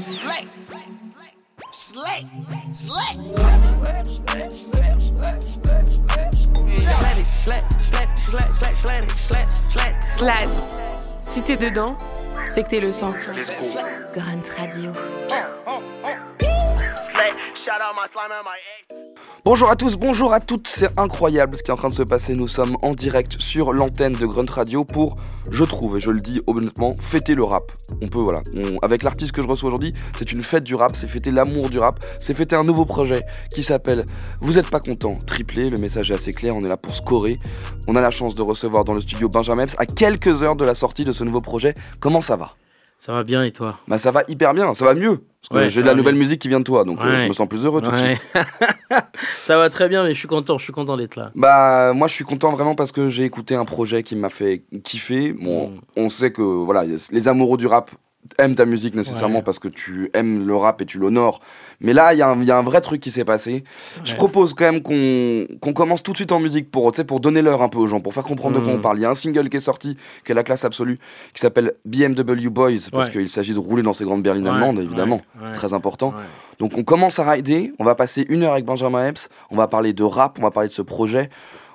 Slick. Slick. Slick. Slad. Si t'es dedans, c'est que t'es le sang. Grunt Radio. Shout out my slime and my ex. Bonjour à tous, bonjour à toutes, c'est incroyable ce qui est en train de se passer. Nous sommes en direct sur l'antenne de Grunt Radio pour, je trouve, et je le dis honnêtement, fêter le rap. On peut, voilà, avec l'artiste que je reçois aujourd'hui, c'est une fête du rap, c'est fêter l'amour du rap, c'est fêter un nouveau projet qui s'appelle Vous êtes pas content, triplé, le message est assez clair, on est là pour scorer. On a la chance de recevoir dans le studio Benjamin à quelques heures de la sortie de ce nouveau projet. Comment ça va? Ça va bien et toi Bah ça va hyper bien, ça va mieux. Parce que Ouais, j'ai de la nouvelle mieux. musique qui vient de toi, donc euh, je me sens plus heureux tout de suite. Ça va très bien, mais je suis content, je suis content d'être là. Bah moi je suis content vraiment parce que j'ai écouté un projet qui m'a fait kiffer. Bon, Mm. on sait que voilà, les amoureux du rap aiment ta musique nécessairement Ouais. parce que tu aimes le rap et tu l'honores. Mais là, il y, a un- il y a un vrai truc qui s'est passé. Je propose quand même qu'on qu'on commence tout de suite en musique pour, pour donner l'heure un peu aux gens, pour faire comprendre de quoi Mm. on parle. Il y a un single qui est sorti, qui est la classe absolue, qui s'appelle BMW Boys, parce Ouais. qu'il s'agit de rouler dans ces grandes berlines allemandes, évidemment. C'est très important. Donc on commence à rider, on va passer une heure avec Benjamin Epps, on va parler de rap, on va parler de ce projet,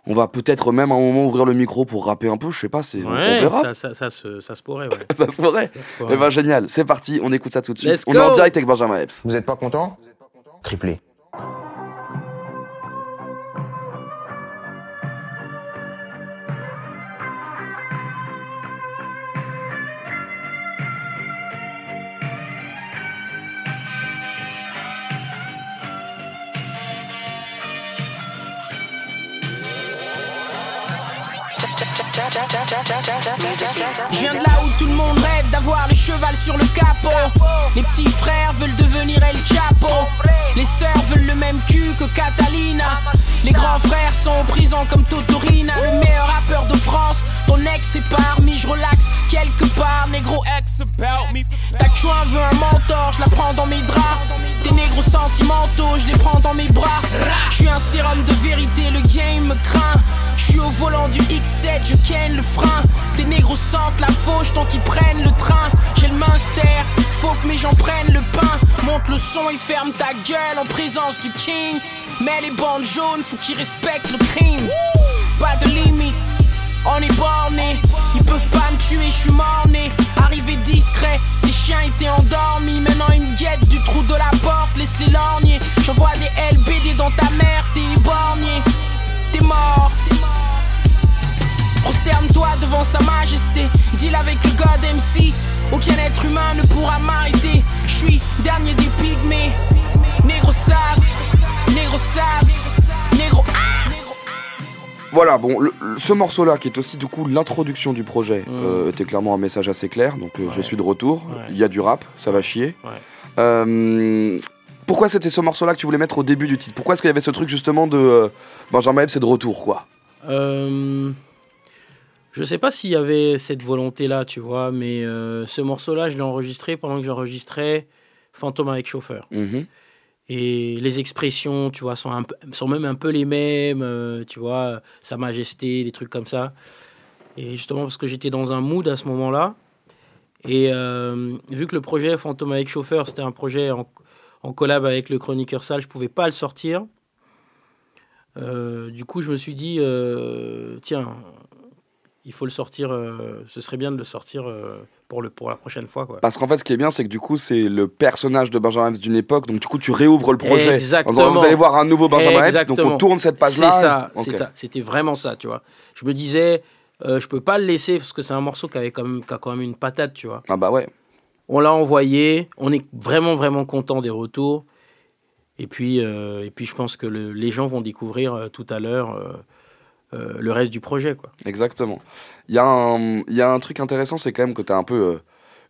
on va peut-être même à un moment ouvrir le micro pour rapper un peu, je sais pas, c'est on Ouais, verra. ça, ça, ça se, ça se pourrait, ouais. Ça se pourrait. Ça se pourrait. Eh ben génial, c'est parti, on écoute ça tout de suite. Let's on est en direct avec Benjamin Epps. Vous êtes pas content? Triplé. Je viens de là où tout le monde rêve d'avoir le cheval sur le capot. Les petits frères veulent devenir El Chapo. Les sœurs veulent le même cul que Catalina. Les grands frères sont en prison comme Totorina. Le meilleur rappeur de France, ton ex est parmi. Je relaxe quelque part, négro ex about me. Ta veut un mentor, je la prends dans mes draps. Tes négros sentimentaux, je les prends dans mes bras. Je suis un sérum de vérité, le game me craint. Je suis au volant du X7, je ken le frein. Tes négros sentent la fauche, donc ils prennent le train. J'ai le minster, faut que mes gens prennent le pain. Monte le son et ferme ta gueule en présence du king. Mais les bandes jaunes, faut qu'ils respectent le crime. Pas de limite, on est borné. Ils peuvent pas me tuer, je suis mort-né. Arrivé discret, ces chiens étaient endormis. Maintenant ils me guettent du trou de la porte, laisse-les lorgner. J'envoie des LBD dans ta mère, t'es éborgné. T'es mort. Prosterne-toi devant sa majesté. Deal avec le God MC. Aucun être humain ne pourra m'arrêter. Je suis dernier des pygmées. Négro sable, négro sable, négro. ah. Voilà, bon, le- le- ce morceau-là, qui est aussi du coup l'introduction du projet, Mm. euh, était clairement un message assez clair. Donc euh, je suis de retour. Ouais. Il y a du rap, ça va chier. Ouais. Euh, pourquoi c'était ce morceau-là que tu voulais mettre au début du titre Pourquoi est-ce qu'il y avait ce truc justement de euh, Benjamin Epps c'est de retour, quoi Euh, je sais pas s'il y avait cette volonté-là, tu vois, mais euh, ce morceau-là, je l'ai enregistré pendant que j'enregistrais Fantôme avec chauffeur. Mhm. Et les expressions, tu vois, sont, un sont même un peu les mêmes, euh, tu vois, Sa Majesté, des trucs comme ça. Et justement, parce que j'étais dans un mood à ce moment-là. Et euh, vu que le projet Fantôme avec chauffeur, c'était un projet en, en collab avec le chroniqueur sale, je pouvais pas le sortir. Euh, du coup, je me suis dit, euh, tiens, il faut le sortir, euh, ce serait bien de le sortir pour, le, pour la prochaine fois. Quoi. Parce qu'en fait, ce qui est bien, c'est que du coup, c'est le personnage de Benjamin Epps d'une époque. Donc, du coup, tu réouvres le projet. en Exactement. disant, vous allez voir un nouveau Benjamin Epps. Donc, Exactement. on tourne cette C'est page-là. c'est ça. C'était vraiment ça, tu vois. Je me disais, je peux pas le laisser parce que c'est un morceau qui avait quand même, qui a quand même une patate, tu vois. Ah bah ouais. On l'a envoyé, on est vraiment vraiment content des retours. Et puis, euh, je pense que le- les gens vont découvrir euh, tout à l'heure euh, le reste du projet. Exactement. Il y, a un- il y a un truc intéressant, c'est quand même que tu as un peu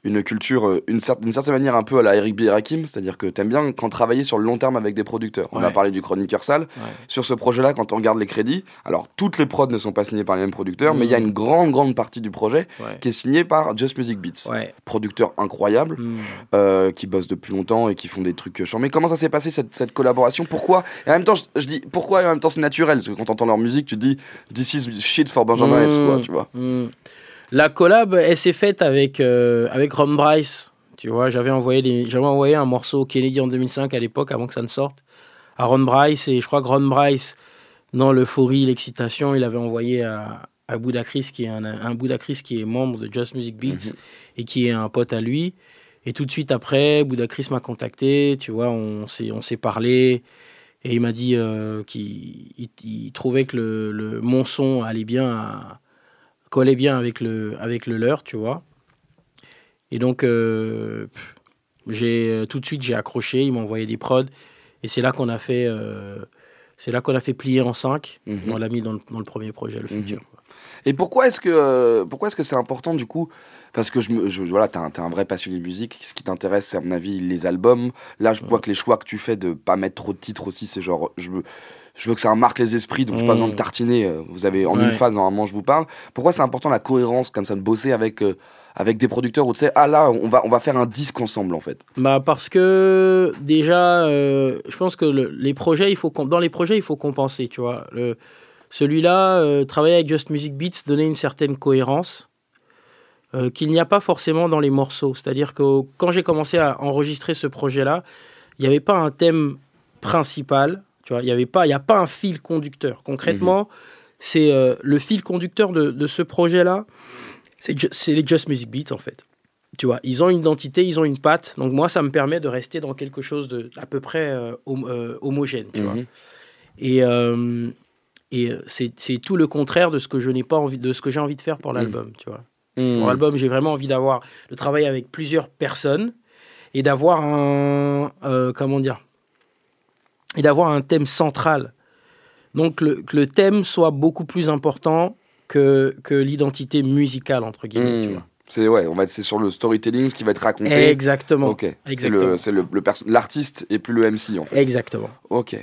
une culture, euh, une cer- d'une certaine manière, un peu à la Eric B. et Rakim, c'est-à-dire que tu aimes bien quand travailler sur le long terme avec des producteurs. On a parlé du chroniqueur sale. Ouais. Sur ce projet-là, quand on regarde les crédits, alors toutes les prods ne sont pas signées par les mêmes producteurs, mais il y a Mm. une grande, grande partie du projet Ouais. qui est signée par Just Music Beats. Producteur incroyable, Hmm. euh, qui bossent depuis longtemps et qui font des trucs chiants. Mais comment ça s'est passé cette, cette collaboration? Pourquoi? Et en même temps, je, je dis pourquoi et en même temps c'est naturel? Parce que quand t'entends leur musique, tu dis This is shit for Benjamin Epps, quoi, Hmm. tu vois. La collab, elle s'est faite avec, euh, avec Ron Bryce, Tu vois, j'avais envoyé, j'avais envoyé un morceau au Kennedy en 2005 à l'époque, avant que ça ne sorte, à Ron Bryce. Et je crois que Ron Bryce, dans l'euphorie, l'excitation, il avait envoyé à, à Buddha Chris, qui est un, un Buddha Chris qui est membre de Just Music Beats et qui est un pote à lui. Et tout de suite après, Buddha Chris m'a contacté, tu vois, on s'est, on s'est parlé. Et il m'a dit euh, qu'il il- il trouvait que le, le- mon son allait bien, à- collait bien avec le, avec le leur, tu vois. Et donc, euh, j'ai euh, tout de suite j'ai accroché. Il m'a envoyé des prods et c'est là qu'on a fait, euh, c'est là qu'on a fait plier en 5 Mhm. On l'a mis dans le, dans le premier projet, le Mhm. futur. Et pourquoi est-ce que euh, pourquoi est-ce que c'est important du coup? Parce que je me je, voilà, t'es un, un vrai passionné de musique. Ce qui t'intéresse, c'est à mon avis les albums. Là, je vois que les choix que tu fais de pas mettre trop de titres aussi, c'est genre je je veux que ça marque les esprits, donc j'ai pas Mhm. besoin de tartiner. euh, Vous avez en Ouais. une phase normalement, je vous parle. Pourquoi c'est important la cohérence comme ça de bosser avec euh, avec des producteurs où tu sais ah là on va on va faire un disque ensemble en fait? Bah parce que déjà, euh, je pense que le- les projets, il faut dans les projets, il faut compenser, tu vois. Celui-là, euh, travailler avec Just Music Beats, donner une certaine cohérence qu'il n'y a pas forcément dans les morceaux. C'est-à-dire que quand j'ai commencé à enregistrer ce projet-là, il n'y avait pas un thème principal, tu vois. Il n'y avait pas, il y a pas un fil conducteur. Concrètement, c'est euh, le fil conducteur de, de ce projet-là, c'est les Just Music Beats en fait. Tu vois, ils ont une identité, ils ont une patte. Donc moi, ça me permet de rester dans quelque chose de à peu près euh, hom- euh, homogène. Tu vois. Mhm. Et, et c'est tout le contraire de ce que je n'ai pas envie, de ce que j'ai envie de faire pour Mhm. l'album. Tu vois. Mhm. Pour l'album, j'ai vraiment envie d'avoir de travailler avec plusieurs personnes et d'avoir un comment dire et d'avoir un thème central. Donc le, que le thème soit beaucoup plus important que, que l'identité musicale entre guillemets. tu Mhm. vois. C'est ouais, on va c'est sur le storytelling ce qui va être raconté. Exactement. Ok. C'est le c'est le, l'artiste et plus le MC en fait. Exactement. Ok.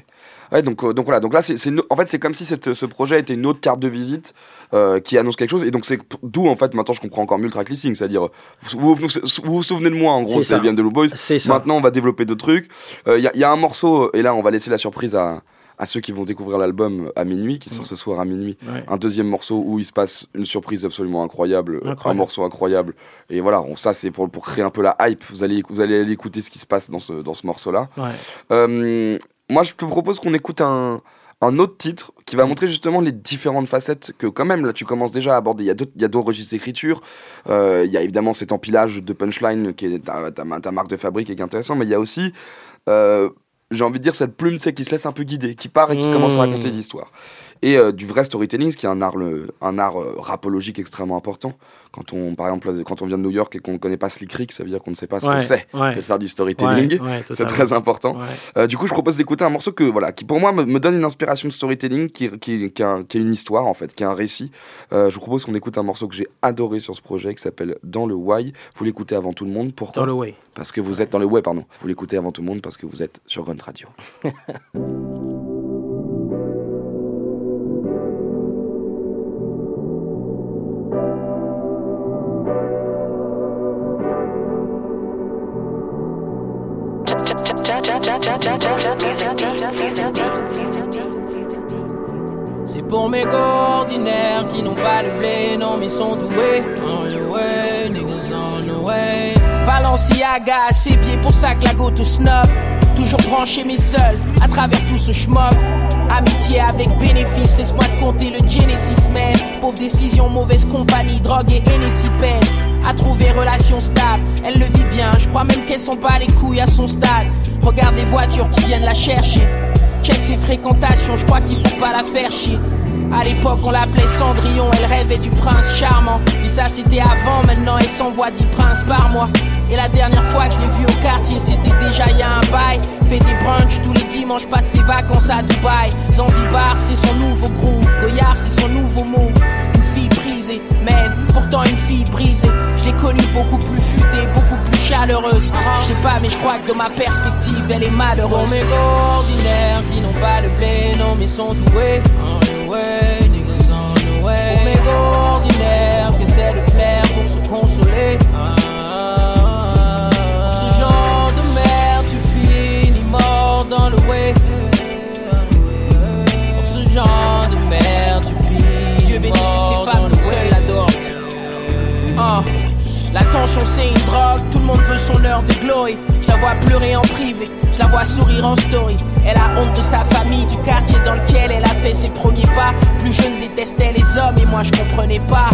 Ouais, donc, euh, donc voilà, donc là, c'est, en fait, c'est comme si cette- ce projet était une autre carte de visite euh, qui annonce quelque chose. Et donc, c'est d'où, en fait, maintenant, je comprends encore mieux le track listing. C'est-à-dire, vous vous, vous, vous vous souvenez de moi, en gros, C'est bien de Blue Boys. C'est ça. Maintenant, on va développer d'autres trucs. Il y, a- y a un morceau, et là, on va laisser la surprise à, à ceux qui vont découvrir l'album à minuit, qui sort ce soir à minuit. Ouais. Un deuxième morceau où il se passe une surprise absolument incroyable, un Incroyable. morceau incroyable. Et voilà, on- ça, c'est pour, pour créer un peu la hype. Vous allez, vous allez aller écouter ce qui se passe dans ce, dans ce morceau-là. Ouais. Euh, moi, je te propose qu'on écoute un, un autre titre qui va montrer justement les différentes facettes que, quand même, là, tu commences déjà à aborder. Il y a d'autres, il y a d'autres registres d'écriture. Euh, il y a évidemment cet empilage de punchline qui est ta, ta, ta marque de fabrique et qui est intéressant, mais il y a aussi, euh, j'ai envie de dire, cette plume tu sais, qui se laisse un peu guider, qui part et qui Mmh. commence à raconter des histoires. Et euh, du vrai storytelling, ce qui est un art, le- un art euh, rapologique extrêmement important. Quand on, par exemple, quand on vient de New York et qu'on ne connaît pas Slick Rick, ça veut dire qu'on ne sait pas ce Ouais, que c'est ouais. de faire du storytelling. Ouais, c'est très important. Euh, du coup, je propose d'écouter un morceau que, voilà, qui pour moi me, me donne une inspiration de storytelling, qui, qui, qui, a, un- qui a une histoire en fait, qui a un récit. Je vous propose qu'on écoute un morceau que j'ai adoré sur ce projet qui s'appelle Dans le Why. Vous l'écoutez avant tout le monde. Pourquoi Dans le way. Parce que vous êtes dans le Way, pardon. Vous l'écoutez avant tout le monde parce que vous êtes sur Grunt Radio. pour mes ordinaires qui n'ont pas le blé, non mais sont doués. On the way, niggas on the way. Balenciaga ses pieds, pour ça que la go to snob. Toujours branché mais seul, à travers tout ce schmob. Amitié avec bénéfice, laisse-moi te compter le Genesis man. Pauvre décision, mauvaise compagnie, drogue et peine. À trouver relation stable, elle le vit bien. Je crois même qu'elle sent pas les couilles à son stade. Regarde les voitures qui viennent la chercher. Check ses fréquentations, je crois qu'il faut pas la faire chier. À l'époque, on l'appelait Cendrillon, elle rêvait du prince charmant. Mais ça, c'était avant, maintenant, elle s'envoie 10 princes par mois. Et la dernière fois que je l'ai vue au quartier, c'était déjà y a un bail. Fait des brunchs tous les dimanches, passe ses vacances à Dubaï. Zanzibar, c'est son nouveau groove. Goyard, c'est son nouveau move. Une fille brisée, man, pourtant une fille brisée. Je l'ai connue beaucoup plus futée, beaucoup plus chaleureuse. Je sais pas, mais je crois que de ma perspective, elle est malheureuse. Pour mes ordinaires qui n'ont pas de blé, non, mais sont doués. The way, niggas on the way. Gars ordinaires qui essaient de plaire pour se consoler. Pour ce genre de merde, tu finis mort dans le way. Pour ce genre de merde, tu finis Dieu bénisse toutes ces femmes toutes seules là-dehors. La tension c'est une drogue, tout le monde veut son heure de Chloé. Je la vois pleurer en privé, je la vois sourire en story. Elle a honte de sa famille, du quartier dans lequel elle a fait ses premiers pas. Plus jeune détestait les hommes et moi je comprenais pas.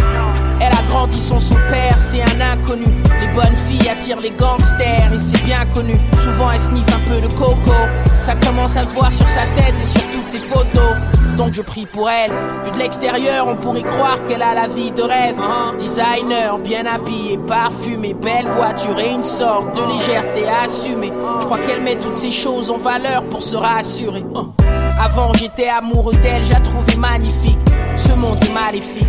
Elle a grandi sans son père, c'est un inconnu. Les bonnes filles attirent les gangsters et c'est bien connu. Souvent elle sniffe un peu de coco. Ça commence à se voir sur sa tête et sur toutes ses photos. Donc je prie pour elle. Vu de l'extérieur, on pourrait croire qu'elle a la vie de rêve. Designer, bien habillé, parfumé, belle voiture et une sorte de légèreté assumée. Je crois qu'elle met toutes ces choses en valeur pour se rassurer. Oh. Avant j'étais amoureux d'elle, j'ai trouvé magnifique. Ce monde est maléfique.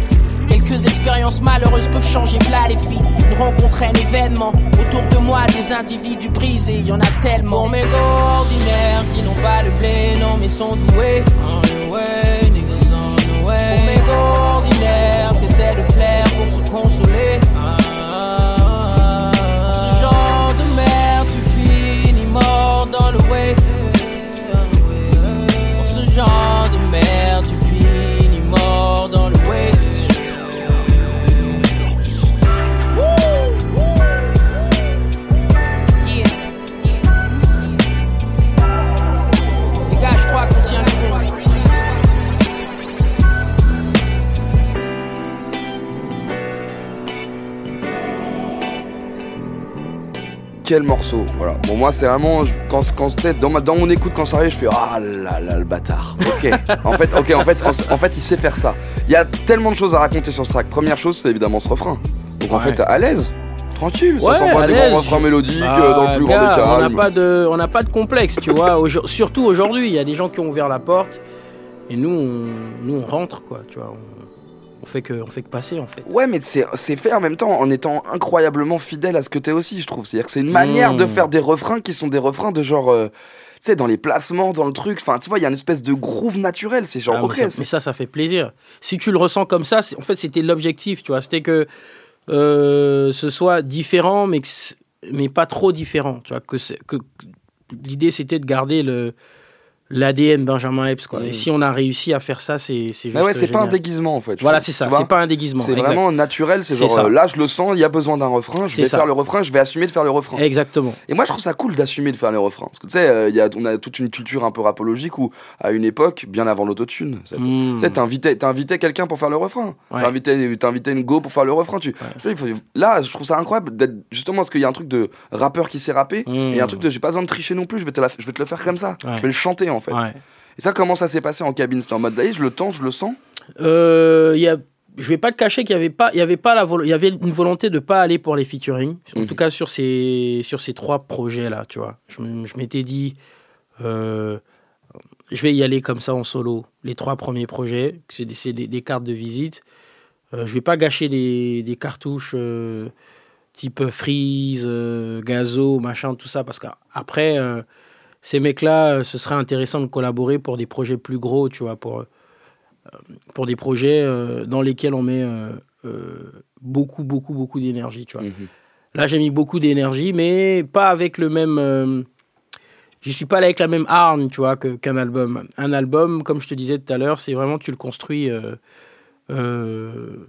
Quelques expériences malheureuses peuvent changer v'là les filles. Une rencontre, un événement. Autour de moi, des individus brisés, y en a tellement. Pour mes ordinaires qui n'ont pas le blé, non mais sont doués. The way, niggas on the way. De plaire pour se consoler. Pour Quel morceau, voilà. Bon, moi, c'est vraiment. Quand, quand, dans, ma, dans mon écoute, quand ça arrive, je fais Ah là là, le bâtard. Ok. en fait, ok, en fait, en, en fait, il sait faire ça. Il y a tellement de choses à raconter sur ce track. Première chose, c'est évidemment ce refrain. Donc, en fait, à l'aise, tranquille, Ouais, ça sent pas des grands refrains mélodiques Bah, euh, dans le plus grand des On n'a pas de, on n'a pas de complexe, tu vois. Aujourd- surtout aujourd'hui, il y a des gens qui ont ouvert la porte et nous, on, nous on rentre quoi, tu vois. On, on fait que, on fait que passer en fait. Ouais, mais c'est fait en même temps en étant incroyablement fidèle à ce que t'es aussi, je trouve. C'est-à-dire que c'est une manière Mmh. de faire des refrains qui sont des refrains de genre. euh, tu sais, dans les placements, dans le truc. Enfin, tu vois, il y a une espèce de groove naturel. C'est genre, Ah, ok, mais, ça, mais ça, ça fait plaisir. Si tu le ressens comme ça, en fait, c'était l'objectif, tu vois. C'était que euh, ce soit différent, mais, que mais pas trop différent, tu vois. Que, que l'idée, c'était de garder le l'ADN Benjamin Epps, quoi. Et si on a réussi à faire ça, c'est c'est juste Mais ouais, c'est pas un déguisement en fait. Voilà, c'est ça. C'est pas un déguisement. C'est vraiment naturel, c'est genre ça. euh, là je le sens, il y a besoin d'un refrain, je vais ça. faire le refrain, je vais assumer de faire le refrain. Exactement. Et moi je trouve ça cool d'assumer de faire le refrain. Parce que tu sais, euh, on a toute une culture un peu rapologique où à une époque, bien avant l'autotune, ça- Mm. tu sais, t'invitais, quelqu'un pour faire le refrain. Ouais. T'invitais, une go pour faire le refrain. Tu, je sais, il faut- là, je trouve ça incroyable d'être justement parce qu'il y a un truc de rappeur qui sait rapper. Mm. Et il y a un truc de j'ai pas besoin de tricher non plus, je vais te, la- je vais te le faire comme ça. Je vais le chanter en fait. Ouais. Et ça, comment ça s'est passé en cabine? C'était en mode, je le tends, je le sens? Euh, y a, je vais pas te cacher qu'il y avait pas, il y avait pas la, il y avait une volonté de pas aller pour les featuring. En Mhm. tout cas sur ces, sur ces trois projets là, tu vois. Je, m'étais dit, euh, je vais y aller comme ça en solo. Les trois premiers projets, c'est des, c'est des- des cartes de visite. Euh, je vais pas gâcher des, des cartouches euh, type freeze, euh, gazo, machin, tout ça, parce qu'après, ces mecs-là, euh, ce serait intéressant de collaborer pour des projets plus gros, tu vois, pour, euh, pour des projets euh, dans lesquels on met beaucoup, beaucoup, beaucoup d'énergie, tu vois. Mhm. Là, j'ai mis beaucoup d'énergie, mais pas avec le même. J'y suis pas allé avec la même arme, tu vois, qu'un album. Un album, comme je te disais tout à l'heure, c'est vraiment tu le construis. euh, euh,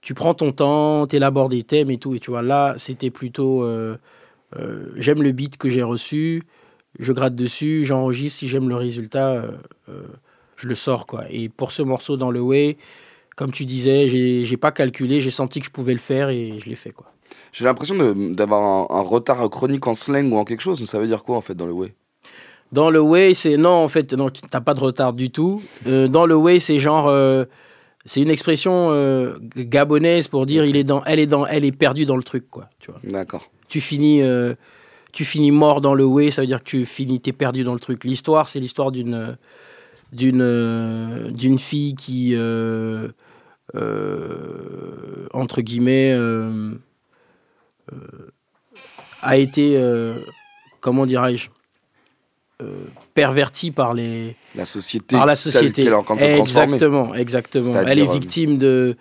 tu prends ton temps, tu élabores des thèmes et tout. Et tu vois, là, c'était plutôt. euh, j'aime le beat que j'ai reçu, je gratte dessus, j'enregistre. Si j'aime le résultat, euh, euh, je le sors, quoi. Et pour ce morceau dans le Way, comme tu disais, j'ai pas calculé, j'ai senti que je pouvais le faire et je l'ai fait, quoi. J'ai l'impression d'avoir un, un retard chronique en slang ou en quelque chose. Ça veut dire quoi en fait dans le way? Dans le way, c'est non en fait, non, t'as pas de retard du tout. Euh, dans le way, c'est genre, euh, c'est une expression gabonaise pour dire il est dans, elle est dans, elle est perdue dans le truc quoi. Tu vois. D'accord. Tu finis, tu finis mort dans le way, ça veut dire que tu finis, t'es perdu dans le truc. L'histoire, c'est l'histoire d'une, d'une, euh, d'une fille qui, euh, euh, entre guillemets, euh, a été, comment dirais-je, pervertie par les La société. par la société. qu'elle est en train de se transformer. exactement, exactement. Elle est victime de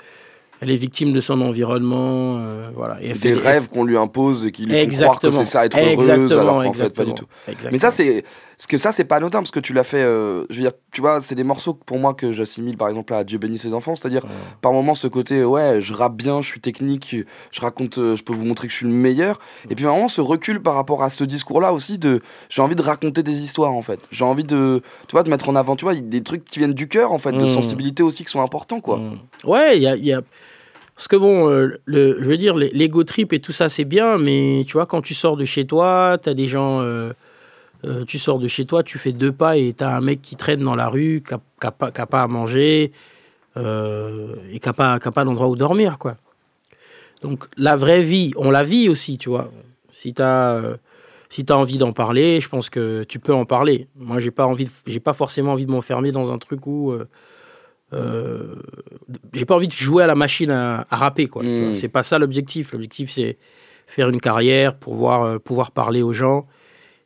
Elle est victime de son environnement, euh, voilà. Et Des rêves qu'on lui impose et qui lui font croire que c'est ça être heureuse, Exactement, alors qu'en fait pas du tout. Exactement. Mais ça, c'est. Parce que ça, c'est pas anodin, parce que tu l'as fait. euh, je veux dire, tu vois, c'est des morceaux pour moi que j'assimile par exemple à Dieu bénit ses enfants. C'est-à-dire, Ouais. par moments, ce côté, ouais, je rappe bien, je suis technique, je raconte, euh, je peux vous montrer que je suis le meilleur. Et puis, par moments, ce recul par rapport à ce discours-là aussi, de j'ai envie de raconter des histoires, en fait. J'ai envie de, tu vois, de mettre en avant, tu vois, des trucs qui viennent du cœur, en fait, de Mm. sensibilité aussi qui sont importants, quoi. Mm. Ouais, il y a, il y a- Parce que bon, euh, je veux dire, l'ego trip et tout ça, c'est bien, mais tu vois, quand tu sors de chez toi, t'as des gens. euh, euh, tu sors de chez toi, tu fais deux pas et t'as un mec qui traîne dans la rue, qui n'a pas, à manger et qui n'a pas, pas d'endroit où dormir, quoi. Donc la vraie vie, on la vit aussi, tu vois. Si t'as si as envie d'en parler, je pense que tu peux en parler. Moi, j'ai pas envie, j'ai pas forcément envie de m'enfermer dans un truc où euh, j'ai pas envie de jouer à la machine à, à rapper, quoi. Mm. vois. C'est pas ça l'objectif. L'objectif, c'est faire une carrière, pouvoir euh, pouvoir parler aux gens.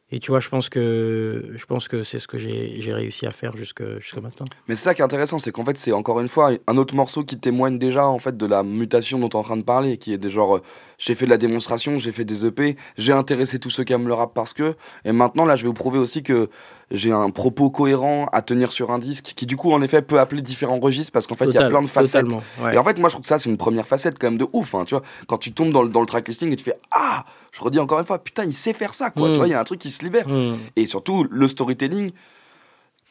Et tu vois, je pense que je pense que c'est ce que j'ai réussi à faire jusque jusqu'à maintenant. Mais c'est ça qui est intéressant, c'est qu'en fait, c'est encore une fois un autre morceau qui témoigne déjà en fait de la mutation dont tu es en train de parler, qui est des genre, euh, j'ai fait de la démonstration, j'ai fait des EP, j'ai intéressé tous ceux qui aiment le rap parce que, et maintenant là, je vais vous prouver aussi que j'ai un propos cohérent à tenir sur un disque, qui du coup, en effet, peut appeler différents registres parce qu'en fait, il y a plein de facettes. ouais. Et en fait, moi, je trouve que ça, c'est une première facette quand même de ouf. hein, tu vois, quand tu tombes dans le, dans le tracklisting et tu fais Ah, je redis encore une fois, putain, il sait faire ça, quoi. Mm. Tu vois, il y a un truc qui se libère. Mm. Et surtout, le storytelling.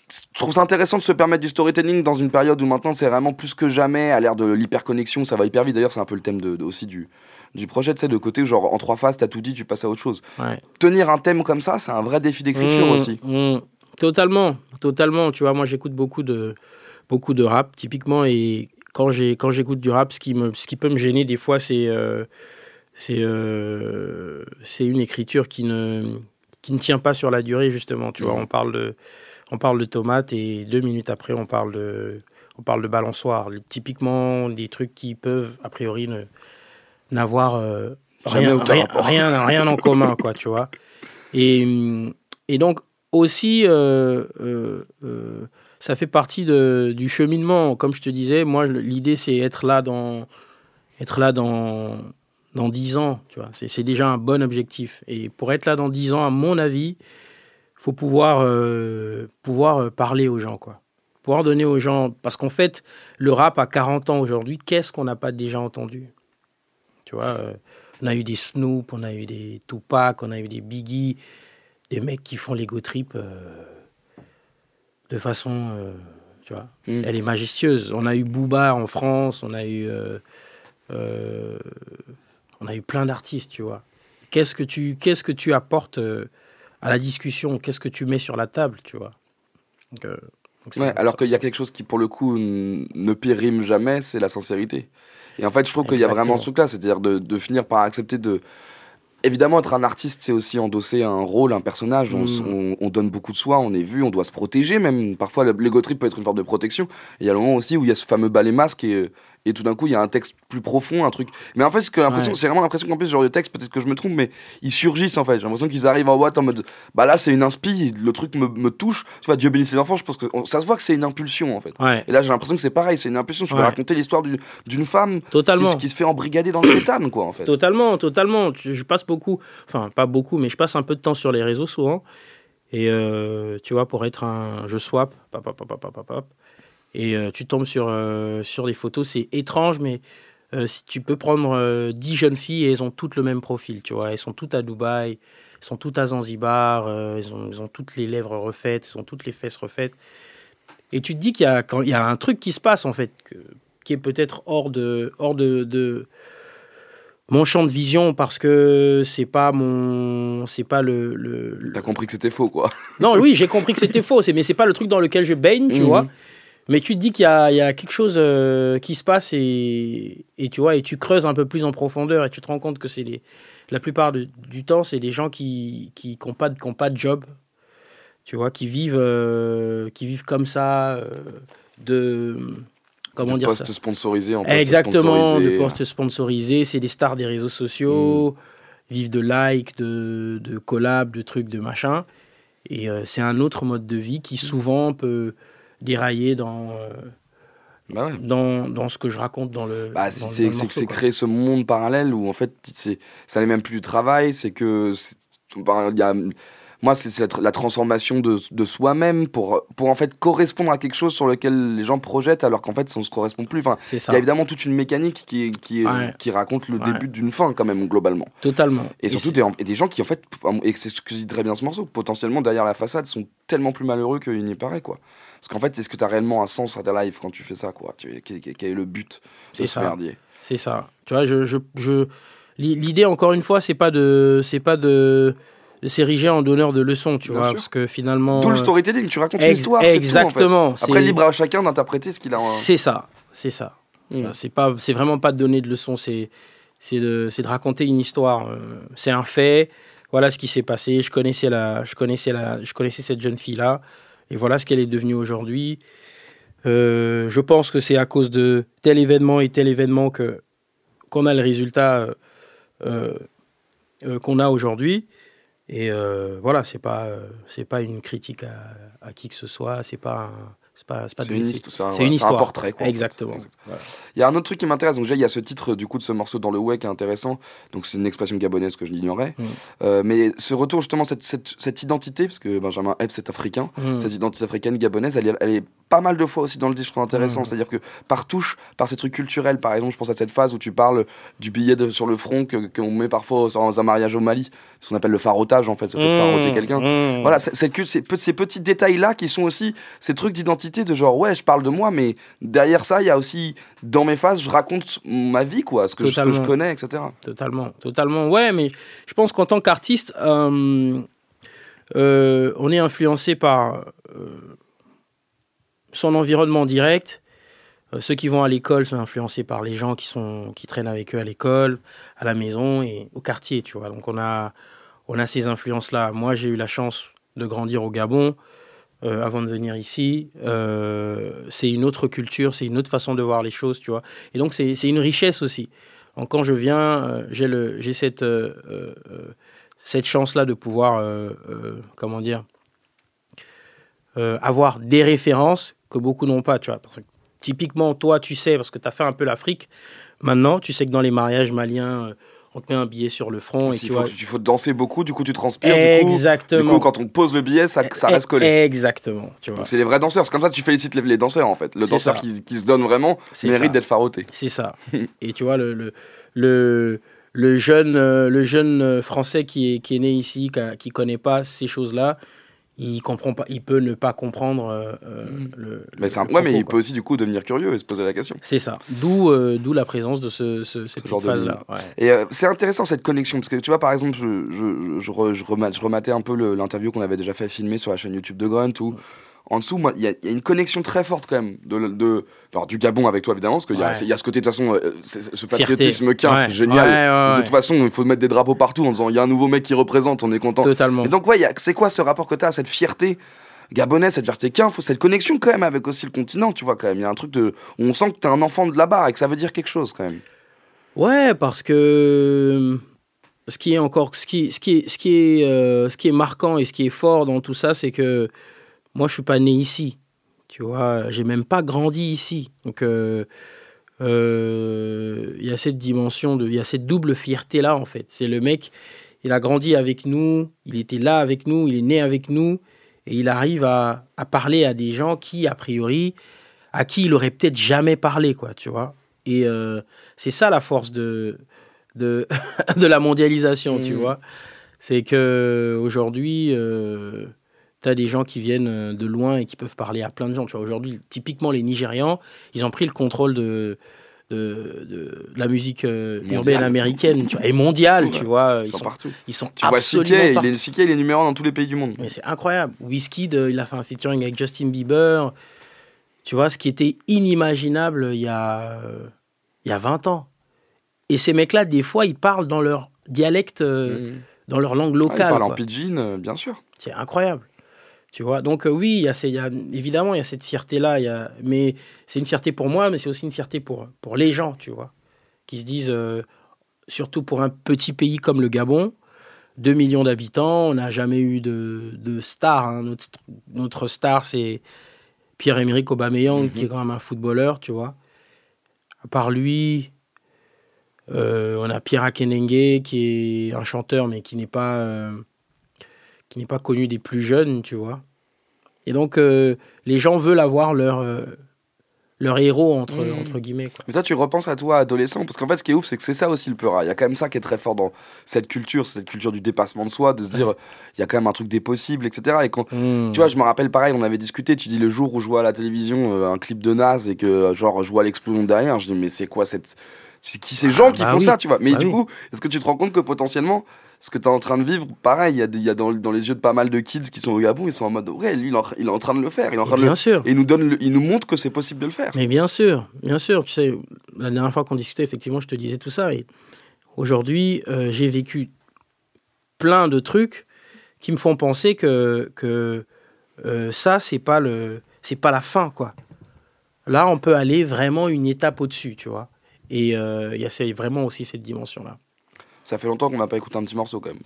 Je trouve ça intéressant de se permettre du storytelling dans une période où maintenant c'est vraiment plus que jamais à l'ère de l'hyperconnexion, ça va hyper vite. D'ailleurs, c'est un peu le thème de, de- aussi du, du projet, tu sais, de côté genre en trois phases, t'as tout dit, tu passes à autre chose. Ouais. Tenir un thème comme ça, c'est un vrai défi d'écriture Mmh, aussi. mmh. Totalement, totalement. Tu vois, moi j'écoute beaucoup de, beaucoup de rap, typiquement, et quand j'ai quand j'écoute du rap, ce qui, me, ce qui peut me gêner des fois, c'est euh, c'est euh, c'est une écriture qui ne, qui ne tient pas sur la durée, justement. Tu vois, Mhm. on parle de on parle de tomates et deux minutes après, on parle de on parle de balançoire. Typiquement, des trucs qui peuvent a priori ne n'avoir euh, rien, rien, rien, rien en commun, quoi, tu vois. Et, hum, et donc, aussi, euh, euh, euh, ça fait partie de, du cheminement. Comme je te disais, moi, l'idée, c'est être là dans, être là dans, dans 10 ans, tu vois. C'est, c'est déjà un bon objectif. Et pour être là dans 10 ans, à mon avis, faut pouvoir, euh, pouvoir euh, parler aux gens, quoi. Pouvoir donner aux gens. Parce qu'en fait, le rap à 40 ans aujourd'hui, qu'est-ce qu'on n'a pas déjà entendu? Tu vois, euh, on a eu des Snoop, on a eu des Tupac, on a eu des Biggie, des mecs qui font l'ego trip euh, de façon, euh, tu vois, Mm. elle est majestueuse. On a eu Booba en France, on a eu, euh, euh, on a eu plein d'artistes, tu vois. Qu'est-ce que tu, qu'est-ce que tu apportes euh, à la discussion? Qu'est-ce que tu mets sur la table, tu vois? Donc, euh, donc c'est- Ouais, alors qu'il y a quelque chose qui, pour le coup, ne périme jamais, c'est la sincérité. Et en fait, je trouve qu'il y a vraiment ce truc-là, c'est-à-dire de, de finir par accepter de. Évidemment, être un artiste, c'est aussi endosser un rôle, un personnage. On, Mm. on- on donne beaucoup de soi, on est vu, on doit se protéger même. Parfois, le- l'ego trip peut être une forme de protection. Et il y a le moment aussi où il y a ce fameux balai masque et, et tout d'un coup, il y a un texte plus profond, un truc. Mais en fait, ce que l'impression, Ouais. c'est vraiment l'impression qu'en plus, ce genre de texte, peut-être que je me trompe, mais ils surgissent en fait. J'ai l'impression qu'ils arrivent en boîte en mode, bah là, c'est une inspi, le truc me, me touche. Tu vois, Dieu bénisse ses enfants, je pense que on- ça se voit que c'est une impulsion en fait. Ouais, Et là, j'ai l'impression que c'est pareil, c'est une impulsion. Je peux Ouais. raconter l'histoire d'une femme qui, totalement. se- qui se fait embrigader dans le chétan, quoi, en fait. Totalement, totalement. Je, je passe beaucoup, enfin pas beaucoup, mais je passe un peu de temps sur les réseaux souvent. Et euh, tu vois, pour être un. Je swap, pop, pop, pop. Et euh, tu tombes sur, euh, sur des photos, c'est étrange, mais euh, si tu peux prendre euh, 10 jeunes filles et elles ont toutes le même profil, tu vois. Elles sont toutes à Dubaï, elles sont toutes à Zanzibar, elles, ont, elles ont toutes les lèvres refaites, elles ont toutes les fesses refaites. Et tu te dis qu'il y a, quand, il y a un truc qui se passe, en fait, que- qui est peut-être hors de. Hors de, de mon champ de vision parce que c'est pas mon c'est pas le, le- le- T'as compris que c'était faux, quoi. non oui j'ai compris que c'était faux c'est mais c'est pas le truc dans lequel je baigne tu Mhm. vois mais tu te dis qu'il y a, il y a quelque chose euh, qui se passe et, et tu vois et tu creuses un peu plus en profondeur et tu te rends compte que c'est les la plupart de- du temps c'est des gens qui qui qui ont pas de qui ont pas de job tu vois qui vivent euh, qui vivent comme ça euh, de comment de dire ça? sponsorisés en Exactement, sponsorisés. de postes sponsorisés, c'est des stars des réseaux sociaux, Mm. vivent de likes, de, de collabs, de trucs, de machin. Et c'est un autre mode de vie qui souvent peut dérailler dans, euh, Bah ouais. dans, dans ce que je raconte dans le. Bah, c'est créer ce monde parallèle où en fait ça n'est même plus du travail, c'est que bah, il y a moi c'est la, tr- la transformation de, de soi-même pour pour en fait correspondre à quelque chose sur lequel les gens projettent alors qu'en fait ça ne se correspond plus. Enfin, il y a évidemment toute une mécanique qui qui est- Ouais. qui raconte le Ouais. début d'une fin quand même globalement. Totalement. Et surtout des, et des gens qui en fait et c'est ce que dit très bien ce morceau, potentiellement derrière la façade sont tellement plus malheureux qu'il n'y paraît quoi. Parce qu'en fait, est-ce que tu as réellement un sens à ta life quand tu fais ça quoi tu, quel, est le but de C'est ce ça. merdier? C'est ça. Tu vois, je, je, je- l'i- l'idée encore une fois, c'est pas de, c'est pas de, de s'ériger en donneur de leçons, tu Bien vois, sûr. parce que finalement. Tout le euh, storytelling, tu racontes une histoire, c'est tout, en fait. exactement. Après, libre à chacun d'interpréter ce qu'il a. C'est ça, c'est ça. Mm. Enfin, C'est pas, c'est vraiment pas de donner de leçons, c'est, c'est de, c'est de raconter une histoire. euh, C'est un fait. Voilà ce qui s'est passé. Je connaissais la, je connaissais la, je connaissais cette jeune fille là, et voilà ce qu'elle est devenue aujourd'hui. Euh, je pense que c'est à cause de tel événement et tel événement que qu'on a le résultat euh, euh, qu'on a aujourd'hui. Et voilà, c'est pas, c'est pas une critique à, à qui que ce soit. C'est pas, un- c'est pas, pas une, c'est- histoire, c'est un- c'est portrait. Quoi, en fait. Exactement. Voilà. Il y a un autre truc qui m'intéresse. Donc, déjà, il y a ce titre du coup de ce morceau dans le way qui est intéressant. Donc, c'est une expression gabonaise que je l'ignorais. Mm. Euh, mais ce retour, justement, cette, cette, cette identité, parce que Benjamin Epps est africain, Mm. cette identité africaine gabonaise, elle est pas mal de fois aussi dans le disque, je trouve intéressant. Mm. C'est-à-dire que par touche, par ces trucs culturels, par exemple, je pense à cette phase où tu parles du billet de- sur le front que- qu'on met parfois dans un mariage au Mali, ce qu'on appelle le farotage en fait, ce fait de Mmh, faroter quelqu'un. mmh. Voilà, que ces, pe- ces petits détails-là qui sont aussi ces trucs d'identité de genre, ouais, je parle de moi, mais derrière ça, il y a aussi, dans mes phases, je raconte ma vie, quoi, ce que, ce que je connais, etc. Totalement, totalement. Ouais, mais je pense qu'en tant qu'artiste, euh, euh, on est influencé par euh, son environnement direct. Euh, ceux qui vont à l'école sont influencés par les gens qui sont qui traînent avec eux à l'école, à la maison et au quartier, tu vois. Donc on a on a ces influences-là. Moi, j'ai eu la chance de grandir au Gabon euh, avant de venir ici. Euh, c'est une autre culture, c'est une autre façon de voir les choses, tu vois. Et donc c'est une richesse aussi. Quand je viens, j'ai cette cette chance-là de pouvoir comment dire avoir des références que beaucoup n'ont pas, tu vois. Parce que, typiquement, toi, tu sais, parce que tu as fait un peu l'Afrique, maintenant, tu sais que dans les mariages maliens, euh, on te met un billet sur le front et tu faut, vois. il faut danser beaucoup, du coup, tu transpires, du coup, du Exactement. coup, quand on pose le billet, ça, ça reste collé. Exactement, tu vois. Donc, c'est les vrais danseurs, c'est comme ça que tu félicites les, les danseurs, en fait. Le danseur qui, qui se donne vraiment mérite d'être faroté. C'est ça. Et tu vois, le, le, le, le jeune, euh, le jeune euh, Français qui est, qui est né ici, qui ne connaît pas ces choses-là, il comprend pas, il peut ne pas comprendre euh, euh, le. Mais, c'est un- ouais, mais il quoi. peut aussi, du coup, devenir curieux et se poser la question. C'est ça. D'où euh, d'où la présence de ce, ce- cette Ce genre petite de phase-là. Ouais. Et euh, c'est intéressant cette connexion, parce que tu vois, par exemple, je, je, je, je je rematais un peu l'interview qu'on avait déjà fait filmer sur la chaîne YouTube de Grunt, où en dessous, il y, a- il y a une connexion très forte quand même, de, de, alors, du Gabon avec toi évidemment, parce qu'il y, a- Ouais. c'est- il y a ce côté, de toute façon, euh, ce patriotisme qu'un, Ouais. c'est génial. Ouais, De toute façon, il faut mettre des drapeaux partout en disant, il y a un nouveau mec qui représente, on est content. Totalement. Et donc, ouais, c'est quoi ce rapport que tu as à cette fierté gabonaise, cette fierté qu'un, faut cette connexion quand même avec aussi le continent, tu vois, quand même. Il y a un truc de. où on sent que t'es un enfant de là-bas et que ça veut dire quelque chose quand même. Ouais, parce que ce qui est encore, ce qui, ce qui est, ce qui est, euh, ce qui est marquant et ce qui est fort dans tout ça, c'est que moi, je suis pas né ici. Tu vois, j'ai même pas grandi ici. Donc, euh, euh, il y a cette dimension il y a cette double fierté là en fait. C'est le mec, il a grandi avec nous, il était là avec nous, il est né avec nous, et il arrive à, à parler à des gens qui, a priori, à qui il aurait peut-être jamais parlé, quoi, tu vois. Et euh, c'est ça la force de, de, de la mondialisation, tu Mhm. vois. C'est que aujourd'hui, tu as des gens qui viennent euh, de loin et qui peuvent parler à plein de gens. Tu vois, aujourd'hui, typiquement les Nigérians, ils ont pris le contrôle de, de, de la musique euh, urbaine américaine tu vois, et mondiale, Ouais. tu vois. Ils Ils sont partout. ils sont Tu vois, absolument Siké, partout. il est, Siké, il est numéro un dans tous les pays du monde. Mais c'est incroyable. Wizkid, euh, il a fait un featuring avec Justin Bieber. Tu vois, ce qui était inimaginable il y a, euh, il y a 20 ans. Et ces mecs-là, des fois, ils parlent dans leur dialecte, euh, Mhm. dans leur langue Ouais, il locale. parle en pidgin, bien sûr. C'est incroyable. Tu vois, donc euh, oui, il y a ces- il y a, évidemment, il y a cette fierté-là. il y a- Mais c'est une fierté pour moi, mais c'est aussi une fierté pour, pour les gens, tu vois, qui se disent, euh, surtout pour un petit pays comme le Gabon, 2 millions d'habitants, on n'a jamais eu de, de star. hein. Notre, notre star, c'est Pierre-Emerick Aubameyang, Mhm. qui est quand même un footballeur, tu vois. À part lui, euh, on a Pierre Akenenge, qui est un chanteur, mais qui n'est pas, euh, qui n'est pas connu des plus jeunes, tu vois. Et donc, euh, les gens veulent avoir leur, euh, leur héros, entre, Mhm. entre guillemets. Quoi. Mais ça, tu repenses à toi, adolescent, parce qu'en fait, ce qui est ouf, c'est que c'est ça aussi le Peura. Il y a quand même ça qui est très fort dans cette culture, cette culture du dépassement de soi, de se dire, il y a quand même un truc des possibles, etc. Et quand, Mhm. tu vois, je me rappelle pareil, on avait discuté, tu dis le jour où je vois à la télévision euh, un clip de Nas et que, genre, je vois l'explosion derrière, je dis, mais c'est quoi cette. C'est qui ces gens qui bah font oui. ça, tu vois? Mais Bah du oui. coup, est-ce que tu te rends compte que potentiellement, ce que tu es en train de vivre, pareil, il y a, y dans, dans les yeux de pas mal de kids qui sont au Gabon, ils sont en mode, ouais, lui, il est en, il est en train de le faire, il est en Et train de le bien sûr. Et il nous, donne le- il nous montre que c'est possible de le faire. Mais bien sûr, bien sûr. Tu sais, la dernière fois qu'on discutait, effectivement, je te disais tout ça. Et aujourd'hui, euh, j'ai vécu plein de trucs qui me font penser que, que euh, ça, c'est pas le, c'est pas la fin, quoi. Là, on peut aller vraiment une étape au-dessus, tu vois. Et euh, il y a vraiment aussi cette dimension-là. Ça fait longtemps qu'on n'a pas écouté un petit morceau quand même.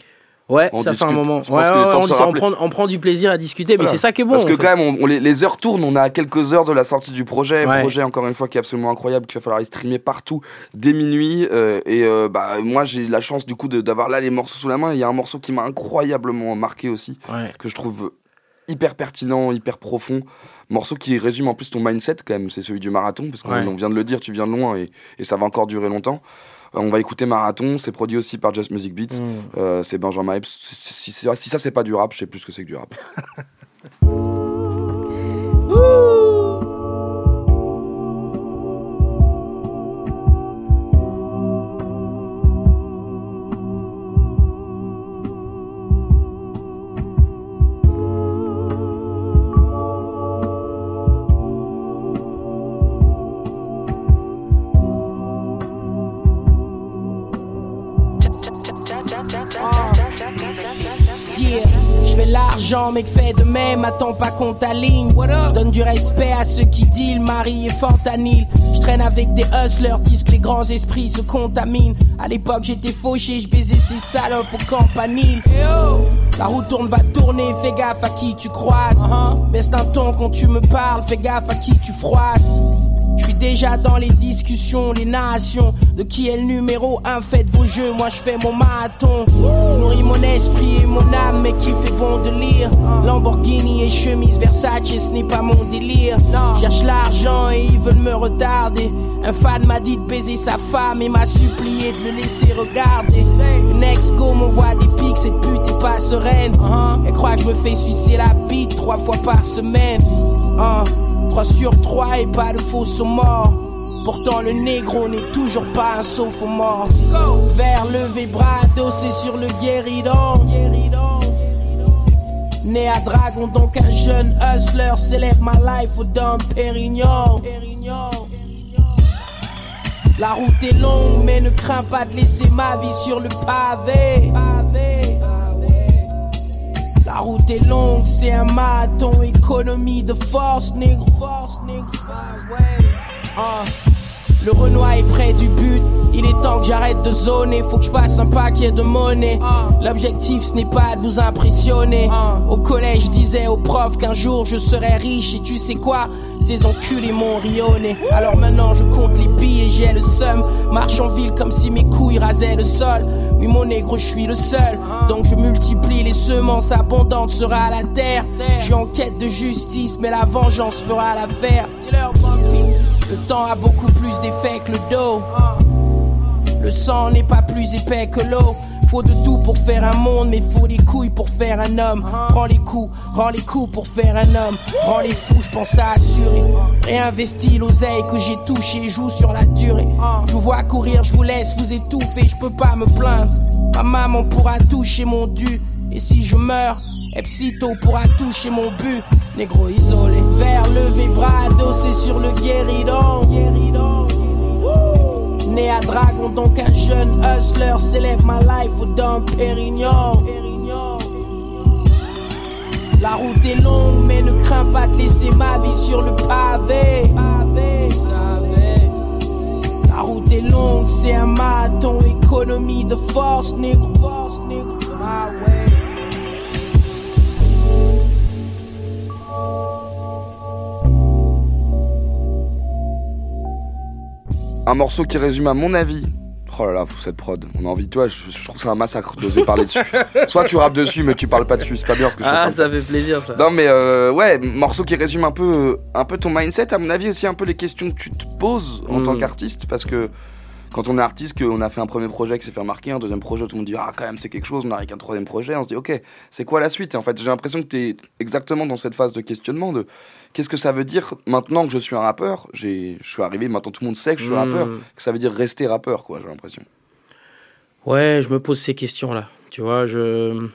Ouais, On ça fait un moment. Ouais, est ouais, on, dit prend, on prend du plaisir à discuter, mais c'est ça qui est bon. Parce que fait. quand même, on, les, les heures tournent, on a à quelques heures de la sortie du projet. Projet, encore une fois, qui est absolument incroyable, qu'il va falloir streamer partout dès minuit. euh, et euh, bah, moi, j'ai la chance du coup d'avoir là les morceaux sous la main. Il y a un morceau qui m'a incroyablement marqué aussi, que je trouve hyper pertinent, hyper profond. Morceau qui résume en plus ton mindset quand même, c'est celui du marathon, parce qu'on vient de le dire, tu viens de loin et, et ça va encore durer longtemps. Euh, on va écouter Marathon, c'est produit aussi par Just Music Beats. Mm. Euh, c'est Benjamin Epps. Si, si- si- si ça c'est pas du rap, je sais plus ce que c'est que du rap. Yeah. Je fais l'argent, mec, fais de même, attends pas qu'on t'aligne. Je donne du respect à ceux qui deal, Marie et fentanyl. Je traîne avec des hustlers, disent que les grands esprits se contaminent. À l'époque, j'étais fauché, je baisais ces salopes au campanile. La route tourne, va tourner, fais gaffe à qui tu croises. Baisse d'un ton quand tu me parles, fais gaffe à qui tu froisses. Je suis déjà dans les discussions, les narrations De qui est le numéro 1, faites vos jeux, moi je fais mon marathon Je nourris mon esprit et mon âme, mais qui fait bon de lire? Lamborghini et chemise Versace, ce n'est pas mon délire. Cherche l'argent et ils veulent me retarder. Un fan m'a dit de baiser sa femme et m'a supplié de le laisser regarder. Une ex-go m'envoie des pics, cette pute est pas sereine. Elle croit que je me fais sucer la bite trois fois par semaine. Hein. 3 sur 3 et pas de faux morts. Pourtant le négro n'est toujours pas un sauf mort. Vers levé, bras adossé sur le guéridon. Né à Dragon, donc un jeune hustler célèbre ma life au Dom Pérignon. La route est longue, mais ne crains pas de laisser ma vie sur le pavé. La route est longue, c'est un marathon, économie de force, négro. Force, négro. Ouais. Ah. Le Renoir est près du but, il est temps que j'arrête de zoner, faut que je passe un paquet de monnaie. L'objectif ce n'est pas de nous impressionner. Au collège je disais aux profs qu'un jour je serais riche et tu sais quoi, ces enculés m'ont rionné. Alors maintenant je compte les billes et j'ai le seum, marche en ville comme si mes couilles rasaient le sol. Oui mon négro je suis le seul, donc je multiplie les semences abondantes sera la terre. Je suis en quête de justice mais la vengeance fera l'affaire. Le temps a beaucoup plus d'effet que le dos. Le sang n'est pas plus épais que l'eau. Faut de tout pour faire un monde, mais faut des couilles pour faire un homme. Prends les coups, rends les coups pour faire un homme. Rends les fous, je pense à assurer. Réinvestis l'oseille que j'ai touché, joue sur la durée. Je vous vois courir, je vous laisse vous étouffer, je peux pas me plaindre. Ma maman pourra toucher mon dû. Et si je meurs, Epsito pourra toucher mon but. Négro isolé, vers levé, bras adossé sur le guéridon. Né à Dragon, donc un jeune hustler célèbre ma life au Dom Pérignon. La route est longue, mais ne crains pas de laisser ma vie sur le pavé. La route est longue, c'est un marathon, économie de force, négro. Force, négro. Un morceau qui résume à mon avis. Oh là là, fou, cette prod. On a envie, toi, je, je trouve que c'est un massacre d'oser parler dessus. Soit tu rappes dessus, mais tu parles pas dessus. C'est pas bien ce que je Ah, ça fait plaisir ça. non mais euh, ouais, morceau qui résume un peu, un peu ton mindset, à mon avis aussi un peu les questions que tu te poses en Mm. tant qu'artiste, parce que quand on est artiste, qu'on a fait un premier projet qui s'est fait remarquer, un deuxième projet, tout le monde dit ah quand même c'est quelque chose, on arrive qu'un troisième projet, on se dit ok c'est quoi la suite? Et en fait j'ai l'impression que tu es exactement dans cette phase de questionnement de qu'est-ce que ça veut dire maintenant que je suis un rappeur, je suis arrivé, maintenant tout le monde sait que je suis Mm. rappeur, que ça veut dire rester rappeur quoi j'ai l'impression. Ouais, je me pose ces questions-là. Tu vois, je.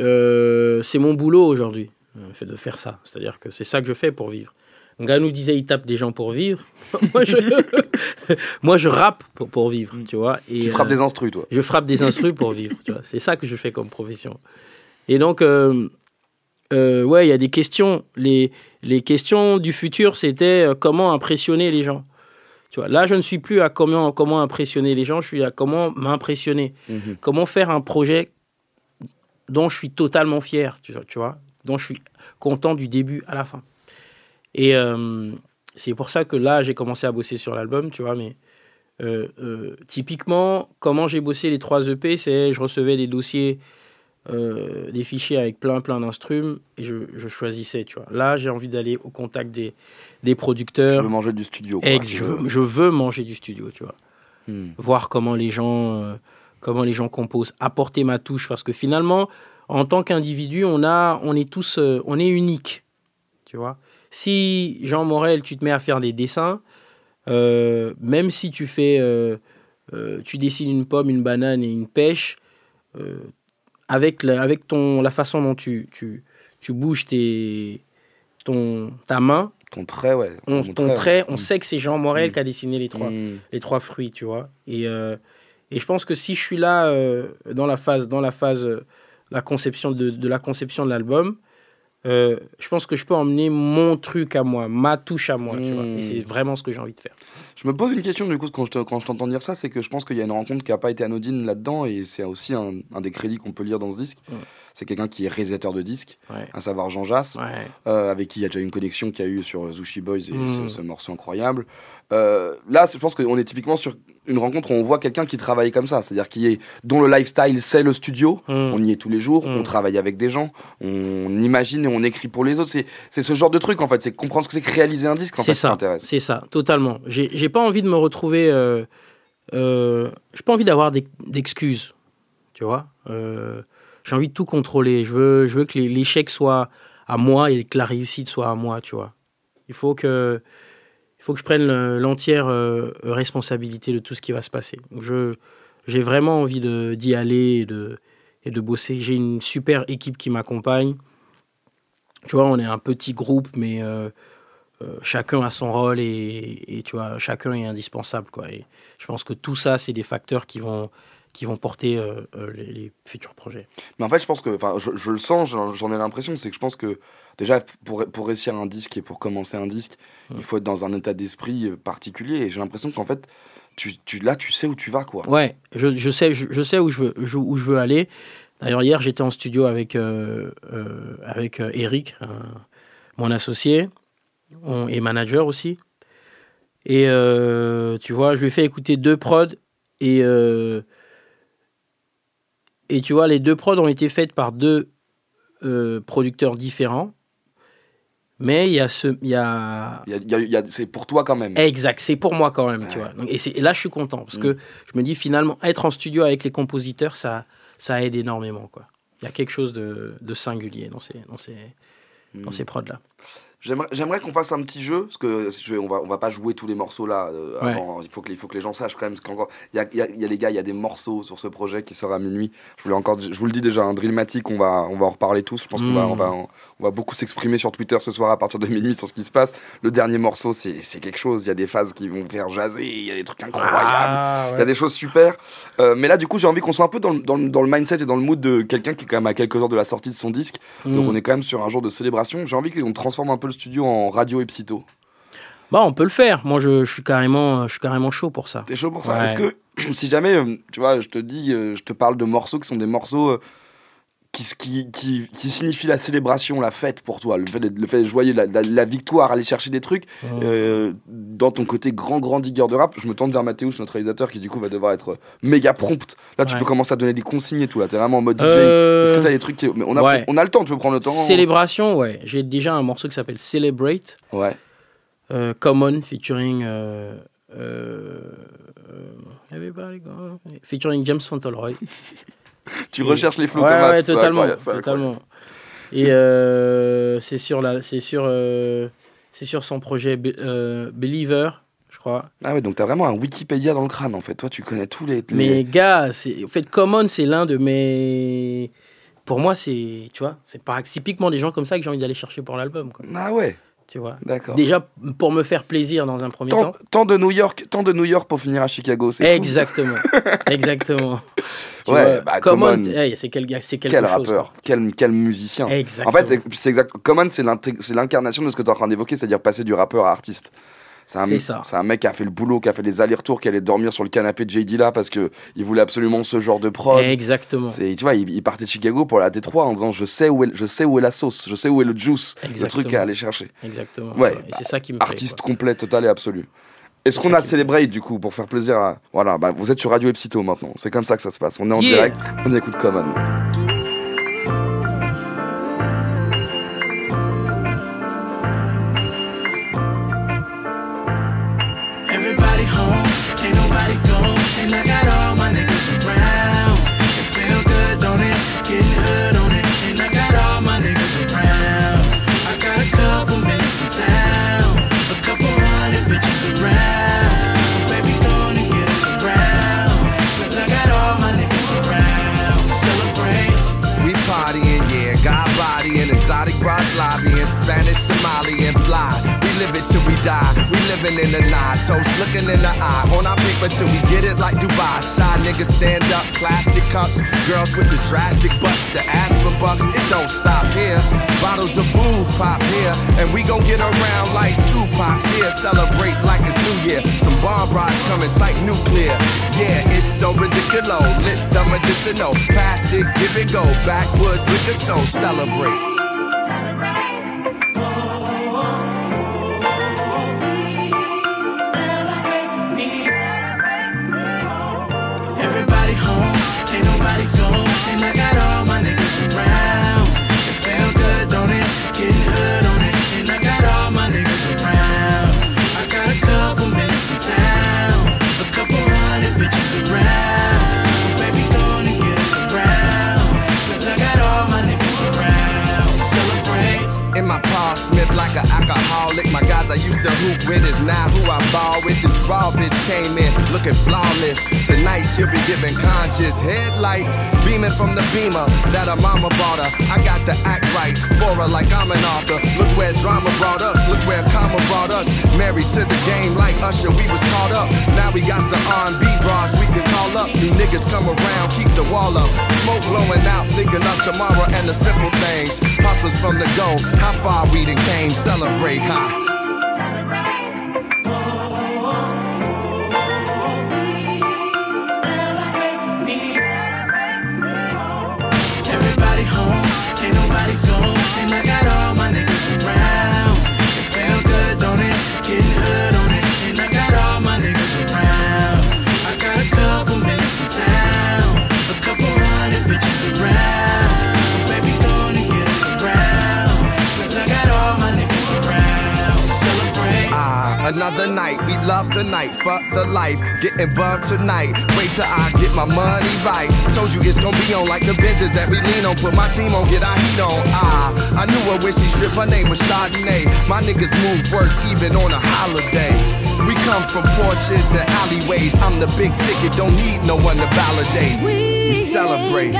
euh, c'est mon boulot aujourd'hui, euh, fait de faire ça. C'est-à-dire que c'est ça que je fais pour vivre. Un gars nous disait il tape des gens pour vivre. moi, je... Moi, je rappe pour, pour vivre, tu vois. Et, Tu frappes euh, des instrus toi. Je frappe des instrus pour vivre, tu vois. C'est ça que je fais comme profession. Et donc, euh, euh, ouais, il y a des questions. Les, les questions du futur, c'était euh, comment impressionner les gens. Tu vois, là, je ne suis plus à comment, comment impressionner les gens, je suis à comment m'impressionner. Mhm. Comment faire un projet dont je suis totalement fier, tu vois, tu vois, dont je suis content du début à la fin. Et euh, c'est pour ça que là, j'ai commencé à bosser sur l'album, tu vois, mais euh, euh, typiquement, comment j'ai bossé les trois EP, c'est je recevais des dossiers, euh, des fichiers avec plein, plein d'instruments, et je, je choisissais, tu vois. Là, j'ai envie d'aller au contact des, des producteurs. veux manger du studio. quoi. Je, veux- je veux manger du studio, tu vois Hmm. voir comment les gens euh, comment les gens composent, apporter ma touche parce que finalement en tant qu'individu, on a on est tous euh, on est unique. Tu vois Si Jean Morel, tu te mets à faire des dessins euh, même si tu fais tu dessines une pomme, une banane et une pêche euh, avec la, avec ton la façon dont tu tu, tu bouges tes ton ta main, Ton trait ouais. on, Ton ton trait, on ouais. sait que c'est Jean Morel Mm. qui a dessiné les trois Hmm. les trois fruits, tu vois. Et, euh, et je pense que si je suis là euh, dans la phase, dans la phase, euh, la conception de, de la conception de l'album, euh, je pense que je peux emmener mon truc à moi, ma touche à moi, tu vois. Et c'est vraiment ce que j'ai envie de faire. Je me pose une question du coup quand je te- quand je t'entends dire ça, c'est que je pense qu'il y a une rencontre qui n'a pas été anodine là-dedans et c'est aussi un, un des crédits qu'on peut lire dans ce disque. Ouais. C'est quelqu'un qui est réalisateur de disques, Ouais. à savoir Jean Jass, Ouais. euh, avec qui il y a déjà une connexion qu'il y a eu sur Zushi Boys et ce, ce morceau incroyable. Euh, là, je pense qu'on est typiquement sur une rencontre où on voit quelqu'un qui travaille comme ça, c'est-à-dire qui est dont le lifestyle c'est le studio. Mm. On y est tous les jours, on travaille avec des gens, on imagine et on écrit pour les autres. C'est ce genre de truc en fait, c'est comprendre ce que c'est que réaliser un disque en fait ça, c'est ça, totalement. J'ai pas envie de me retrouver. Euh, euh, j'ai pas envie d'avoir d'ex- d'excuses, tu vois. Euh, j'ai envie de tout contrôler. Je veux, je veux que l'échec soit à moi et que la réussite soit à moi, tu vois. Il faut que, il faut que je prenne le- l'entière euh, responsabilité de tout ce qui va se passer. Je, j'ai vraiment envie d'y aller et de, et de bosser. J'ai une super équipe qui m'accompagne. Tu vois, on est un petit groupe, mais euh, euh, chacun a son rôle et, tu vois, chacun est indispensable, je pense que tout ça, c'est des facteurs qui vont, qui vont porter euh, euh, les, les futurs projets. Mais en fait, je pense que, enfin, je, je le sens, j'en ai l'impression, c'est que je pense que déjà pour, pour réussir un disque et pour commencer un disque, il faut être dans un état d'esprit euh, particulier. Et j'ai l'impression qu'en fait, tu, tu, là, tu sais où tu vas, quoi. Ouais, je, je sais, je, je sais où je veux, où je veux aller. D'ailleurs, hier, j'étais en studio avec, euh, euh, avec Eric, mon associé, on- et manager aussi. Et tu vois, je lui ai fait écouter deux prods. Et, euh, et tu vois, les deux prods ont été faites par deux euh, producteurs différents. Mais il y a ce. Il y a, y y c'est pour toi quand même. Exact, c'est pour moi quand même, tu vois. Donc, et, là, je suis content parce Mm. que je me dis finalement, être en studio avec les compositeurs, ça, ça aide énormément, quoi. Il y a quelque chose de, de singulier dans ces, dans ces, dans Mm. ces prods-là. J'aimerais qu'on fasse un petit jeu, parce que je- on, va, on va pas jouer tous les morceaux là. euh, Ouais. avant. Il, faut que, il faut que les gens sachent quand même. Il y a, il y, y a les gars, il y a des morceaux sur ce projet qui sort à minuit. Je, voulais encore, je vous le dis déjà, un Drillmatic, on va, on va en reparler tous. Je pense qu'on va, Mm. on va, on va beaucoup s'exprimer sur Twitter ce soir à partir de minuit sur ce qui se passe. Le dernier morceau, c'est quelque chose. Il y a des phases qui vont faire jaser, il y a des trucs incroyables. Ah, Il y a des choses super. Euh, mais là, du coup, j'ai envie qu'on soit un peu dans le, dans, le, dans le mindset et dans le mood de quelqu'un qui est quand même à quelques heures de la sortie de son disque. Donc, Mm. on est quand même sur un jour de célébration. J'ai envie qu'on transforme un peu le studio en radio et psyto. Bah, on peut le faire. Moi, je, je suis carrément, je suis carrément chaud pour ça. T'es chaud pour ça? Ouais. Est-ce que, si jamais, euh, tu vois, je te dis, euh, je te parle de morceaux qui sont des morceaux qui, qui, qui, qui signifie la célébration, la fête pour toi, le fait d'être, le fait joyeux, la, la- la victoire, aller chercher des trucs. Mmh. euh, dans ton côté grand, grand digger de rap, je me tourne vers Mathéus, notre réalisateur, qui du coup va devoir être méga prompt. Là, tu Ouais. peux commencer à donner des consignes et tout. Là, t'es vraiment en mode DJ. Euh, Est-ce que t'as des trucs qui- mais on, a, ouais. on a le temps, tu peux prendre le temps. Célébration, ouais. J'ai déjà un morceau qui s'appelle Celebrate. Ouais. euh, Common featuring euh, euh, euh, Everybody Go- featuring James Fauntleroy. Tu recherches les flots ouais, comme ouais, as, c'est totalement, totalement. Et euh, c'est sur la, c'est sur, euh, c'est sur son projet Be- euh, Believer, je crois. Ah ouais, donc t'as vraiment un Wikipédia dans le crâne en fait. Toi, tu connais tous les. les- Mais gars, c'est, en fait, Common, c'est l'un de mes, pour moi, c'est, tu vois, c'est pas typiquement des gens comme ça que j'ai envie d'aller chercher pour l'album. Ah ouais, Tu vois. d'accord. Déjà pour me faire plaisir dans un premier Tant, temps. tant de New York, tant de New York pour finir à Chicago, c'est fou. Exactement, exactement. Tu Ouais, bah, Common, Common. hey, c'est quel gars, c'est quelque Quel chose. rappeur, quel, quel musicien. quoi. En Exactement. fait, c'est- exact. Common, c'est l'incarnation de ce que tu es en train d'évoquer, c'est-à-dire passer du rappeur à artiste. C'est un, ça. c'est un mec qui a fait le boulot, qui a fait les allers-retours, qui allait dormir sur le canapé de JD là parce que il voulait absolument ce genre de prod. Exactement. C'est, tu vois, il, il partait de Chicago pour la Détroit en disant je sais où est, je sais où est la sauce, je sais où est le juice, le truc à aller chercher. Exactement. Ouais, c'est ça qui me Artiste complet, total et absolu. Est-ce qu'on a Celebrate du coup pour faire plaisir à. Voilà, bah, vous êtes sur Radio Epsito maintenant, c'est comme ça que ça se passe. On est en Yeah. direct, on écoute Common. Get around like Tupac's here. Celebrate like it's New Year. Some bomb rods coming tight nuclear. Yeah, it's so ridiculous. Lit the medicinal. Past it, give it go. Backwoods, liquor store, celebrate. Chaca. My guys I used to hoop with is now who I ball with. This raw bitch came in looking flawless. Tonight she'll be giving conscious headlights, beaming from the beamer that her mama bought her. I got to act right for her like I'm an author. Look where drama brought us, look where karma brought us. Married to the game like Usher, we was caught up. Now we got some R&B bras we can call up. New niggas come around, keep the wall up. Smoke blowing out, thinking of tomorrow and the simple things. Hustlers from the go, how far we done came, celebrate, 哈。Another night, we love the night, fuck the life, getting bugged tonight. Wait till I get my money right. Told you it's gonna be on like the business that we lean on. Put my team on, get our heat on. Ah, I knew her when she stripped, her name was Chardonnay. My niggas move work even on a holiday. We come from porches and alleyways. I'm the big ticket, don't need no one to validate. We celebrate.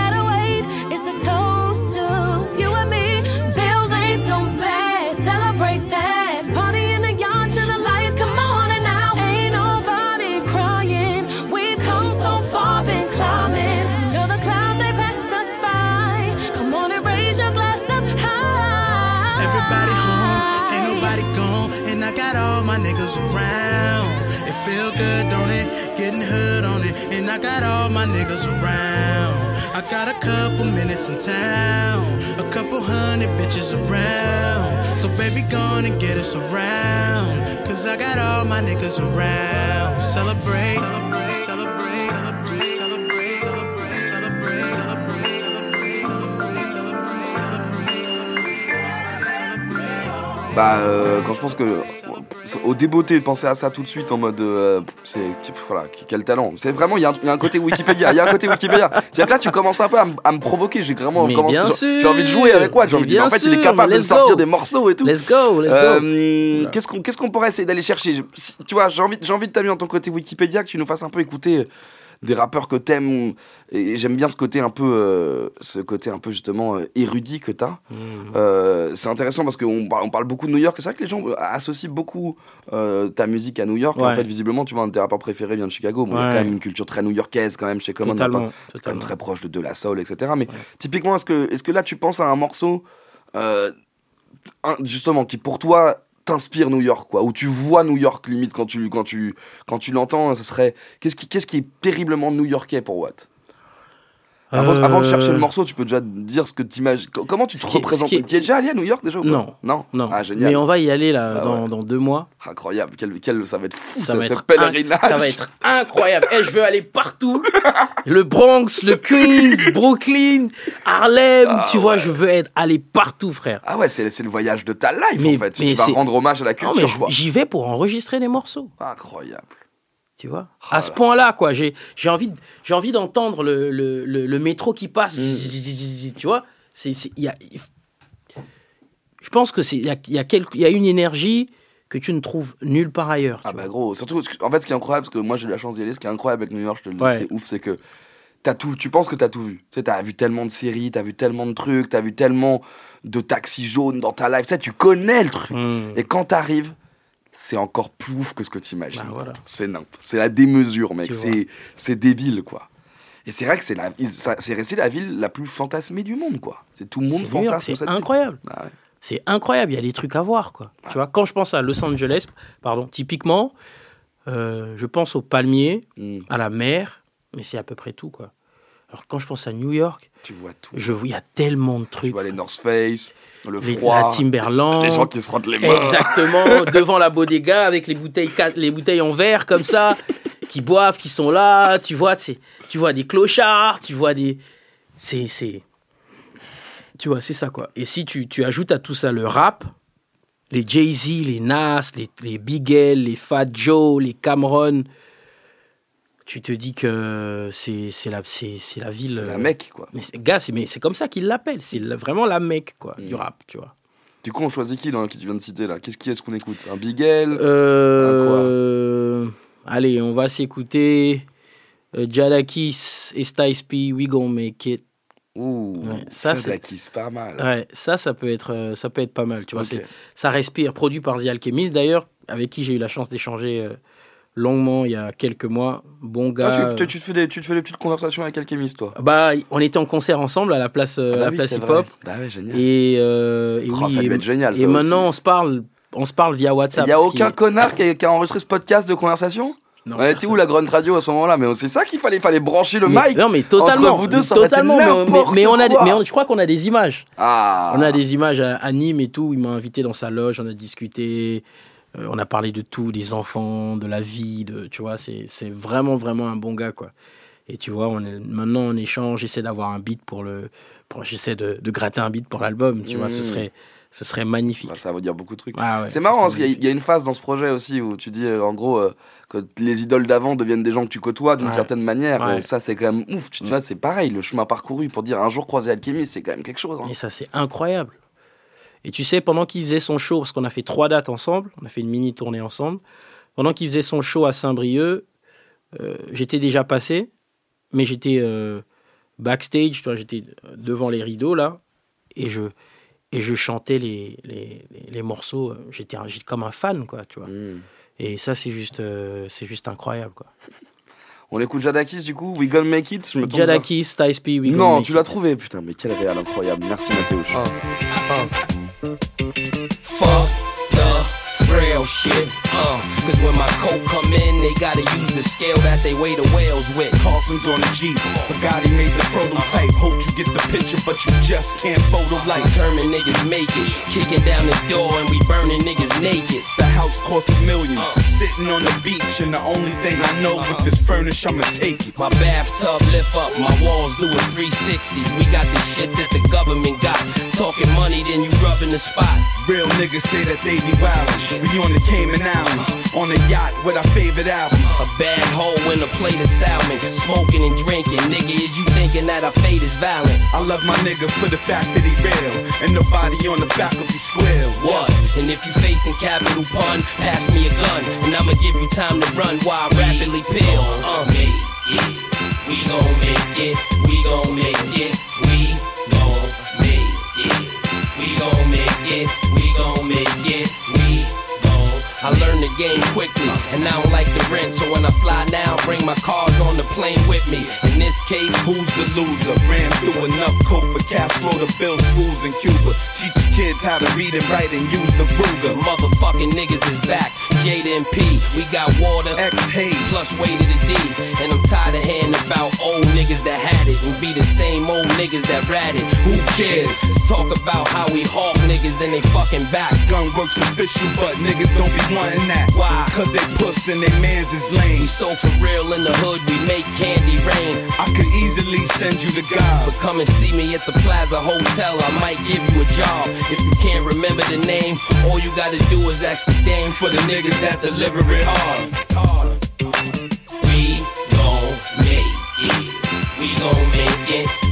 Good, don't it? Getting hood on it, and I got all my niggas around. I got a couple minutes in town, a couple hundred bitches around. So baby, gone and get us around. Cause I got all my niggas around. Celebrate, celebrate, Bah, euh, quand je pense que. Au débeauté de penser à ça tout de suite en mode. euh, c'est. Voilà, quel talent. C'est vraiment. Il y, a un- il y a un côté Wikipédia. Il y a un côté Wikipédia. C'est-à-dire que là, tu commences un peu à, me- provoquer. J'ai vraiment. J'ai- sûr. Envie de jouer avec quoi J'ai envie de En fait, il est sûr, capable de sortir des morceaux et tout. Let's go, let's go. Euh, Qu'est-ce qu'on qu'est-ce qu'on pourrait essayer d'aller chercher? Tu vois, j'ai envie, j'ai envie de t'amener dans ton côté Wikipédia que tu nous fasses un peu écouter des rappeurs que t'aimes. Et j'aime bien ce côté un peu, euh, ce côté un peu justement euh, érudit que t'as. Mmh. Euh, c'est intéressant parce qu'on parle, on parle beaucoup de New York. et C'est vrai que les gens associent beaucoup ta musique à New York. En Ouais. fait, visiblement, tu vois, un de tes rappeurs préférés vient de Chicago. Bon, Il y a Ouais. quand même une culture très new-yorkaise quand même chez Common. Totalement, pas- quand même très proche de De La Soul, etc. Mais typiquement, est-ce que, est-ce que là, tu penses à un morceau un- justement qui pour toi t'inspire New York quoi où tu vois New York limite quand tu l'entends ce serait qu'est-ce qui qu'est-ce qui est terriblement new-yorkais pour Watt? Avant, Euh, avant de chercher le morceau, tu peux déjà dire ce que tu imagines. Comment tu te qui représentes est- Tu es déjà allé à New York déjà ou pas Non. Non Non. Ah, génial. Mais on va y aller là Ah dans, ouais. dans deux mois. Incroyable. Quel, quel- ça va être fou, Ça ça, va, être pèlerinage. ça va être incroyable. Eh, je veux aller partout. Le Bronx, le Queens, Brooklyn, Harlem. Ah tu vois, je veux être aller partout, frère. Ah ouais, c'est le voyage de ta life Mais- en fait. tu vas rendre hommage à la culture. j'y vais pour enregistrer des morceaux. Incroyable. Tu vois Oh À ce là. point-là, quoi. J'ai j'ai envie, envie d'entendre le, le, le, le métro qui passe. Mm. Tu vois C'est y a, Je pense que c'est il y a, y a quelque- il y a une énergie que tu ne trouves nulle part ailleurs. Ah bah vois. gros, surtout, en fait, ce qui est incroyable, parce que moi j'ai eu la chance d'y aller, ce qui est incroyable avec New York, je te le dis, Ouais. c'est ouf, c'est que t'as tout, tu penses que t'as tout vu. Tu sais, t'as vu tellement de séries, t'as vu tellement de trucs, t'as vu tellement de taxis jaunes dans ta life, tu sais, tu connais le truc. Hmm. Et quand t'arrives, c'est encore plus ouf que ce que t'imagines. Bah, voilà. C'est. C'est la démesure, mec. Tu. C'est, c'est débile, quoi. Et c'est vrai que c'est, la, c'est resté la ville la plus fantasmée du monde, quoi. C'est tout le monde fantasme c'est cette incroyable. Bah ouais. C'est incroyable, il y a des trucs à voir, quoi. Tu vois, quand je pense à Los Angeles, pardon, typiquement, euh, je pense aux palmiers, Mm. à la mer, mais c'est à peu près tout, quoi. Alors quand je pense à New York, Tu vois tout. je vois, il y a tellement de Tu trucs. vois les North Face, le froid, la Timberland. les gens qui se frottent les mains. Exactement, devant la bodega avec les bouteilles, les bouteilles en verre comme ça, qui boivent, qui sont là. Tu vois, tu vois des clochards, tu vois des, c'est, c'est, tu vois, c'est ça quoi. Et si tu, tu ajoutes à tout ça le rap, les Jay Z, les Nas, les, les Big L, les Fat Joe, les Cameron, tu te dis que c'est, la, la ville. C'est la euh, Mecque, quoi. Mais c'est, gars, c'est, mais c'est comme ça qu'ils l'appellent. C'est vraiment la Mecque quoi, du Mm. rap, tu vois. Du coup, on choisit qui dans qui tu viens de citer là? Qu'est-ce qui est-ce qu'on écoute? Un Big L Euh, allez, on va s'écouter euh, Jadakis et Styles P, We Gon Make It. Ouh, Ouais, ça, c'est- pas mal. Ouais, ça, ça peut être, euh, ça peut être pas mal. Tu vois, Ok. c'est, ça respire, produit par The Alchemist d'ailleurs, avec qui j'ai eu la chance d'échanger euh, longuement il y a quelques mois. Bon Ah, gars. tu, tu- tu te fais des, tu te fais des petites conversations avec Alchemist, toi Bah, on était en concert ensemble à la place, euh, Ah à bah la oui, place hip hop. Bah ouais, génial. Et, euh, et Oh, oui, ça et, être génial, et ça maintenant on se parle, on se parle via WhatsApp. Il y a qui aucun connard qui a, qui a enregistré ce podcast de conversation Non, On était où la Grunt Radio à ce moment-là Mais c'est ça qu'il fallait, fallait brancher le Mais- mic. Non, mais totalement. Entre vous deux, ça totalement. mais mais, on a, quoi. mais on- je crois qu'on a des images. Ah. On a des images à, à Nîmes et tout. Il m'a invité dans sa loge, on a discuté. Euh, on a parlé de tout, des enfants, de la vie, de, tu vois. C'est vraiment, vraiment un bon gars, quoi. Et tu vois, on est, maintenant on échange. J'essaie d'avoir un beat pour le. J'essaie de, de gratter un beat pour l'album, tu vois. Ce Mm. serait, ce serait magnifique. Bah, ça veut dire beaucoup de trucs. Ah ouais, c'est ce marrant, parce y il y, a une phase dans ce projet aussi où tu dis, euh, en gros, euh, que les idoles d'avant deviennent des gens que tu côtoies d'une Ouais. certaine manière. Ouais. Et ça, c'est quand même ouf. Tu Mm. vois, c'est pareil, le chemin parcouru pour dire un jour croiser Alchemist, c'est quand même quelque chose. hein. Et ça, c'est incroyable. Et tu sais, pendant qu'il faisait son show, parce qu'on a fait trois dates ensemble, on a fait une mini tournée ensemble, pendant qu'il faisait son show à Saint-Brieuc, euh, j'étais déjà passé, mais j'étais euh, backstage, tu vois, j'étais devant les rideaux là, et je, et je chantais les, les, les- les morceaux. euh, J'étais comme un fan, quoi, tu vois. Mm. Et ça, c'est juste, euh, c'est juste incroyable, quoi. On écoute Jadakis du coup, We Gonna Make It. Je me Jadakis, Styles P, We Gon Non, Make tu l'as It. trouvé, putain, mais quel réel incroyable. Merci Mathéo. Ah. Fuck trail shit. Uh, cause when my coat come in, they gotta use the scale that they weigh the whales with. Carlson's on the Jeep. Bugatti made the prototype. Hope you get the picture, but you just can't photo like. Determined niggas make it. Kicking down the door and we burning niggas naked. The house costs a million. Sitting on the beach, and the only thing I know if it's furnished, I'ma take it. My bathtub lift up, my walls do a 360. We got the shit that the government got. Talking money, then you rubbing the spot. Real niggas say that they be wildin'. We on the Cayman Islands, on a yacht with our favorite albums. A bad hole in a plate of salmon. Smoking and drinking. Nigga, is you thinking that our fate is violent? I love my nigga for the fact that he real, and nobody on the back of faculty square. What? And if you facing capital pun, pass me a gun, and I'ma give you time to run while I rapidly peel. Uh, make it. We gon' make it. We gon' make it. We gon' make it. We gon' make it. We gon' make it. I learned the game quickly, and I don't like the rent. So when I fly now, I bring my cars on the plane with me. In this case, Who's the loser? Ran through enough coke for Castro to build schools in Cuba. Teach your kids how to read and write and use the Ruger. motherfucking niggas is back. Jada and P, we got water. X Hayes. Plus way to the D. And I'm tired of hearing about old niggas that had it and be the same old niggas that ratted. Who cares? Let's talk about how we hawk niggas and they fucking back. Gun works official, but niggas don't be wanting that. Why? Cause they puss and they mans is lame. We so for real in the hood, we make candy rain. I could easily send you to God. But come and see me at the Plaza Hotel, I might give you a job. If you can't remember the name, all you gotta do is ask the dame For the niggas that deliver it hard. We gon' make it. We gon' make it.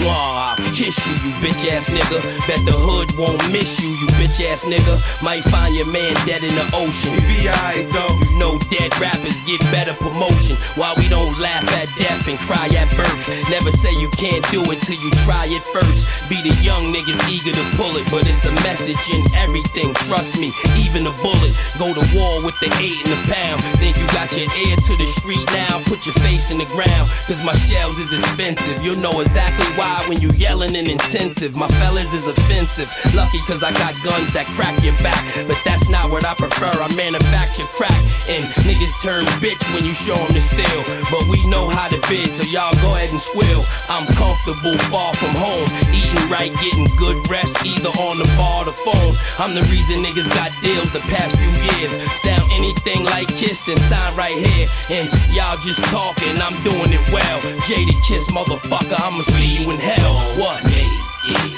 gloire kiss you, you bitch ass nigga. Bet the hood won't miss you, you bitch ass nigga. Might find your man dead in the ocean. We be alright though. You know dead rappers get better promotion. Why we don't laugh at death and cry at birth. Never say you can't do it till you try it first. Be the young niggas eager to pull it, but it's a message in everything. Trust me, even a bullet. Go to war with the eight and the pound. Think you got your ear to the street now? Put your face in the ground, cause my shells is expensive. You'll know exactly why when you yelling and intensive. My fellas is offensive. Lucky cause I got guns that crack your back. But that's not what I prefer. I manufacture crack. And niggas turn bitch when you show them the steel. But we know how to bid, so y'all go ahead and swill. I'm comfortable, far from home. Eating right, getting good rest, either on the bar or the phone. I'm the reason niggas got deals the past few years. Sound anything like Kiss, then sign right here. And y'all just talking, I'm doing it well. Jaded Kiss, motherfucker, I'ma see you in hell. What? Make it.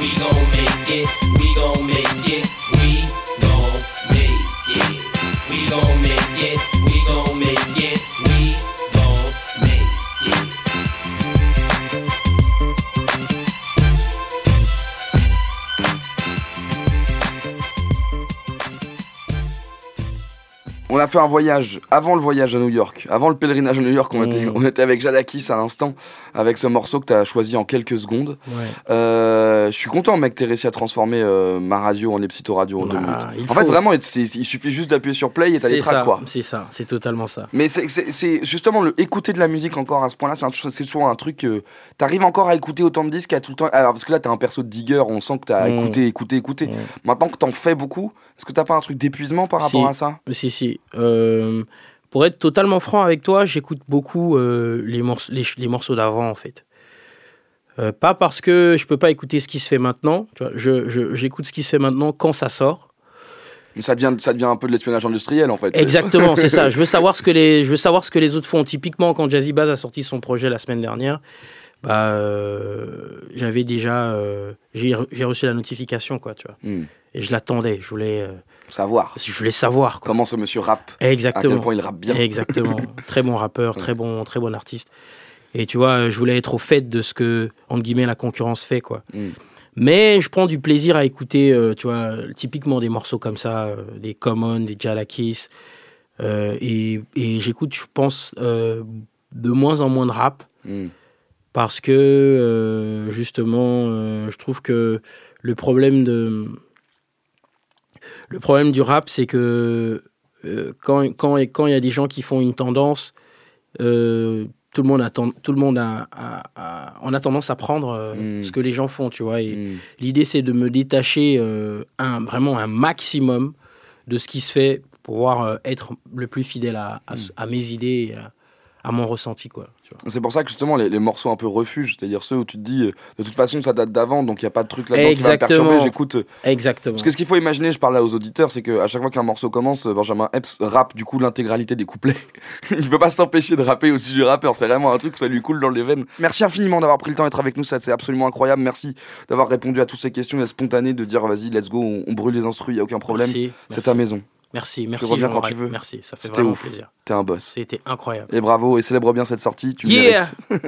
We gon' make it. We gon' make it. We gon' make it. We gon' make it. We gon' make it. On a fait un voyage avant le voyage à New York, avant le pèlerinage à New York. On, était, Mm. on était avec Jadakis à l'instant, avec ce morceau que tu as choisi en quelques secondes. Ouais. Euh, je suis content, mec, t'aies réussi à transformer euh, ma radio en Epsito Radio en deux Bah, minutes. En fait, vraiment, il suffit juste d'appuyer sur play et t'as les tracks, ça, quoi. c'est ça, c'est totalement ça. Mais c'est- justement le écouter de la musique encore à ce point-là, c'est souvent un truc que t'arrives encore à écouter autant de disques à tout le temps. Alors parce que là t'as un perso de digger, on sent que t'as Mm. écouté, écouté, écouté. Mm. Maintenant que t'en fais beaucoup, est-ce que t'as pas un truc d'épuisement par rapport Si. à ça Si, si. Euh, pour être totalement franc avec toi, j'écoute beaucoup euh, les, morceaux, les, les morceaux d'avant, en fait. Euh, pas parce que je peux pas écouter ce qui se fait maintenant. Tu vois, je, je- j'écoute ce qui se fait maintenant quand ça sort. ça devient, ça devient un peu de l'espionnage industriel en fait. Exactement, c'est ça. Je veux savoir ce que les, je veux savoir ce que les autres font. Typiquement, quand Jazzy Bass a sorti son projet la semaine dernière, bah, euh, j'avais déjà, euh, j'ai reçu la notification, quoi, tu vois. Hmm. Et je l'attendais. Je voulais, euh, Savoir je voulais savoir, quoi. comment ce monsieur rappe, à Exactement. quel point il rappe bien. Exactement. très bon rappeur, très bon, très bon artiste. Et tu vois, je voulais être au fait de ce que, entre guillemets, la concurrence fait, quoi. Mm. Mais je prends du plaisir à écouter, euh, tu vois, typiquement des morceaux comme ça, euh, des Common, des Jalakis. Euh, et et j'écoute, je pense, de moins en moins de rap Hmm. parce que, justement, je trouve que le problème de. Le problème du rap, c'est que euh, quand quand quand il y a des gens qui font une tendance, euh, tout le monde, attend, tout le monde a, a- a- on a tendance à prendre euh, Mm. ce que les gens font, tu vois. Et Mm. l'idée, c'est de me détacher un, vraiment un maximum de ce qui se fait pour pouvoir être le plus fidèle à, à, Mm. à mes idées et à, à mon ressenti, quoi. C'est pour ça que justement les, les morceaux un peu refuge, c'est-à-dire ceux où tu te dis euh, de toute façon ça date d'avant donc il n'y a pas de truc là-dedans qui va me perturber, j'écoute. euh, Exactement. Parce que ce qu'il faut imaginer, je parle là aux auditeurs, c'est qu'à chaque fois qu'un morceau commence, euh, Benjamin Epps rappe du coup l'intégralité des couplets. il peut pas s'empêcher de rapper aussi du rappeur, c'est vraiment un truc, ça lui coule dans les veines. Merci infiniment d'avoir pris le temps d'être avec nous, ça c'est absolument incroyable. Merci d'avoir répondu à toutes ces questions, et spontané de dire vas-y, let's go, on, on brûle les instruments, il y a aucun problème. C'est ta maison. Merci, Tu merci. reviens quand tu veux. Merci, ça fait C'était vraiment ouf. plaisir. T'es un boss. C'était incroyable. Et bravo, et célèbre bien cette sortie, tu Yeah.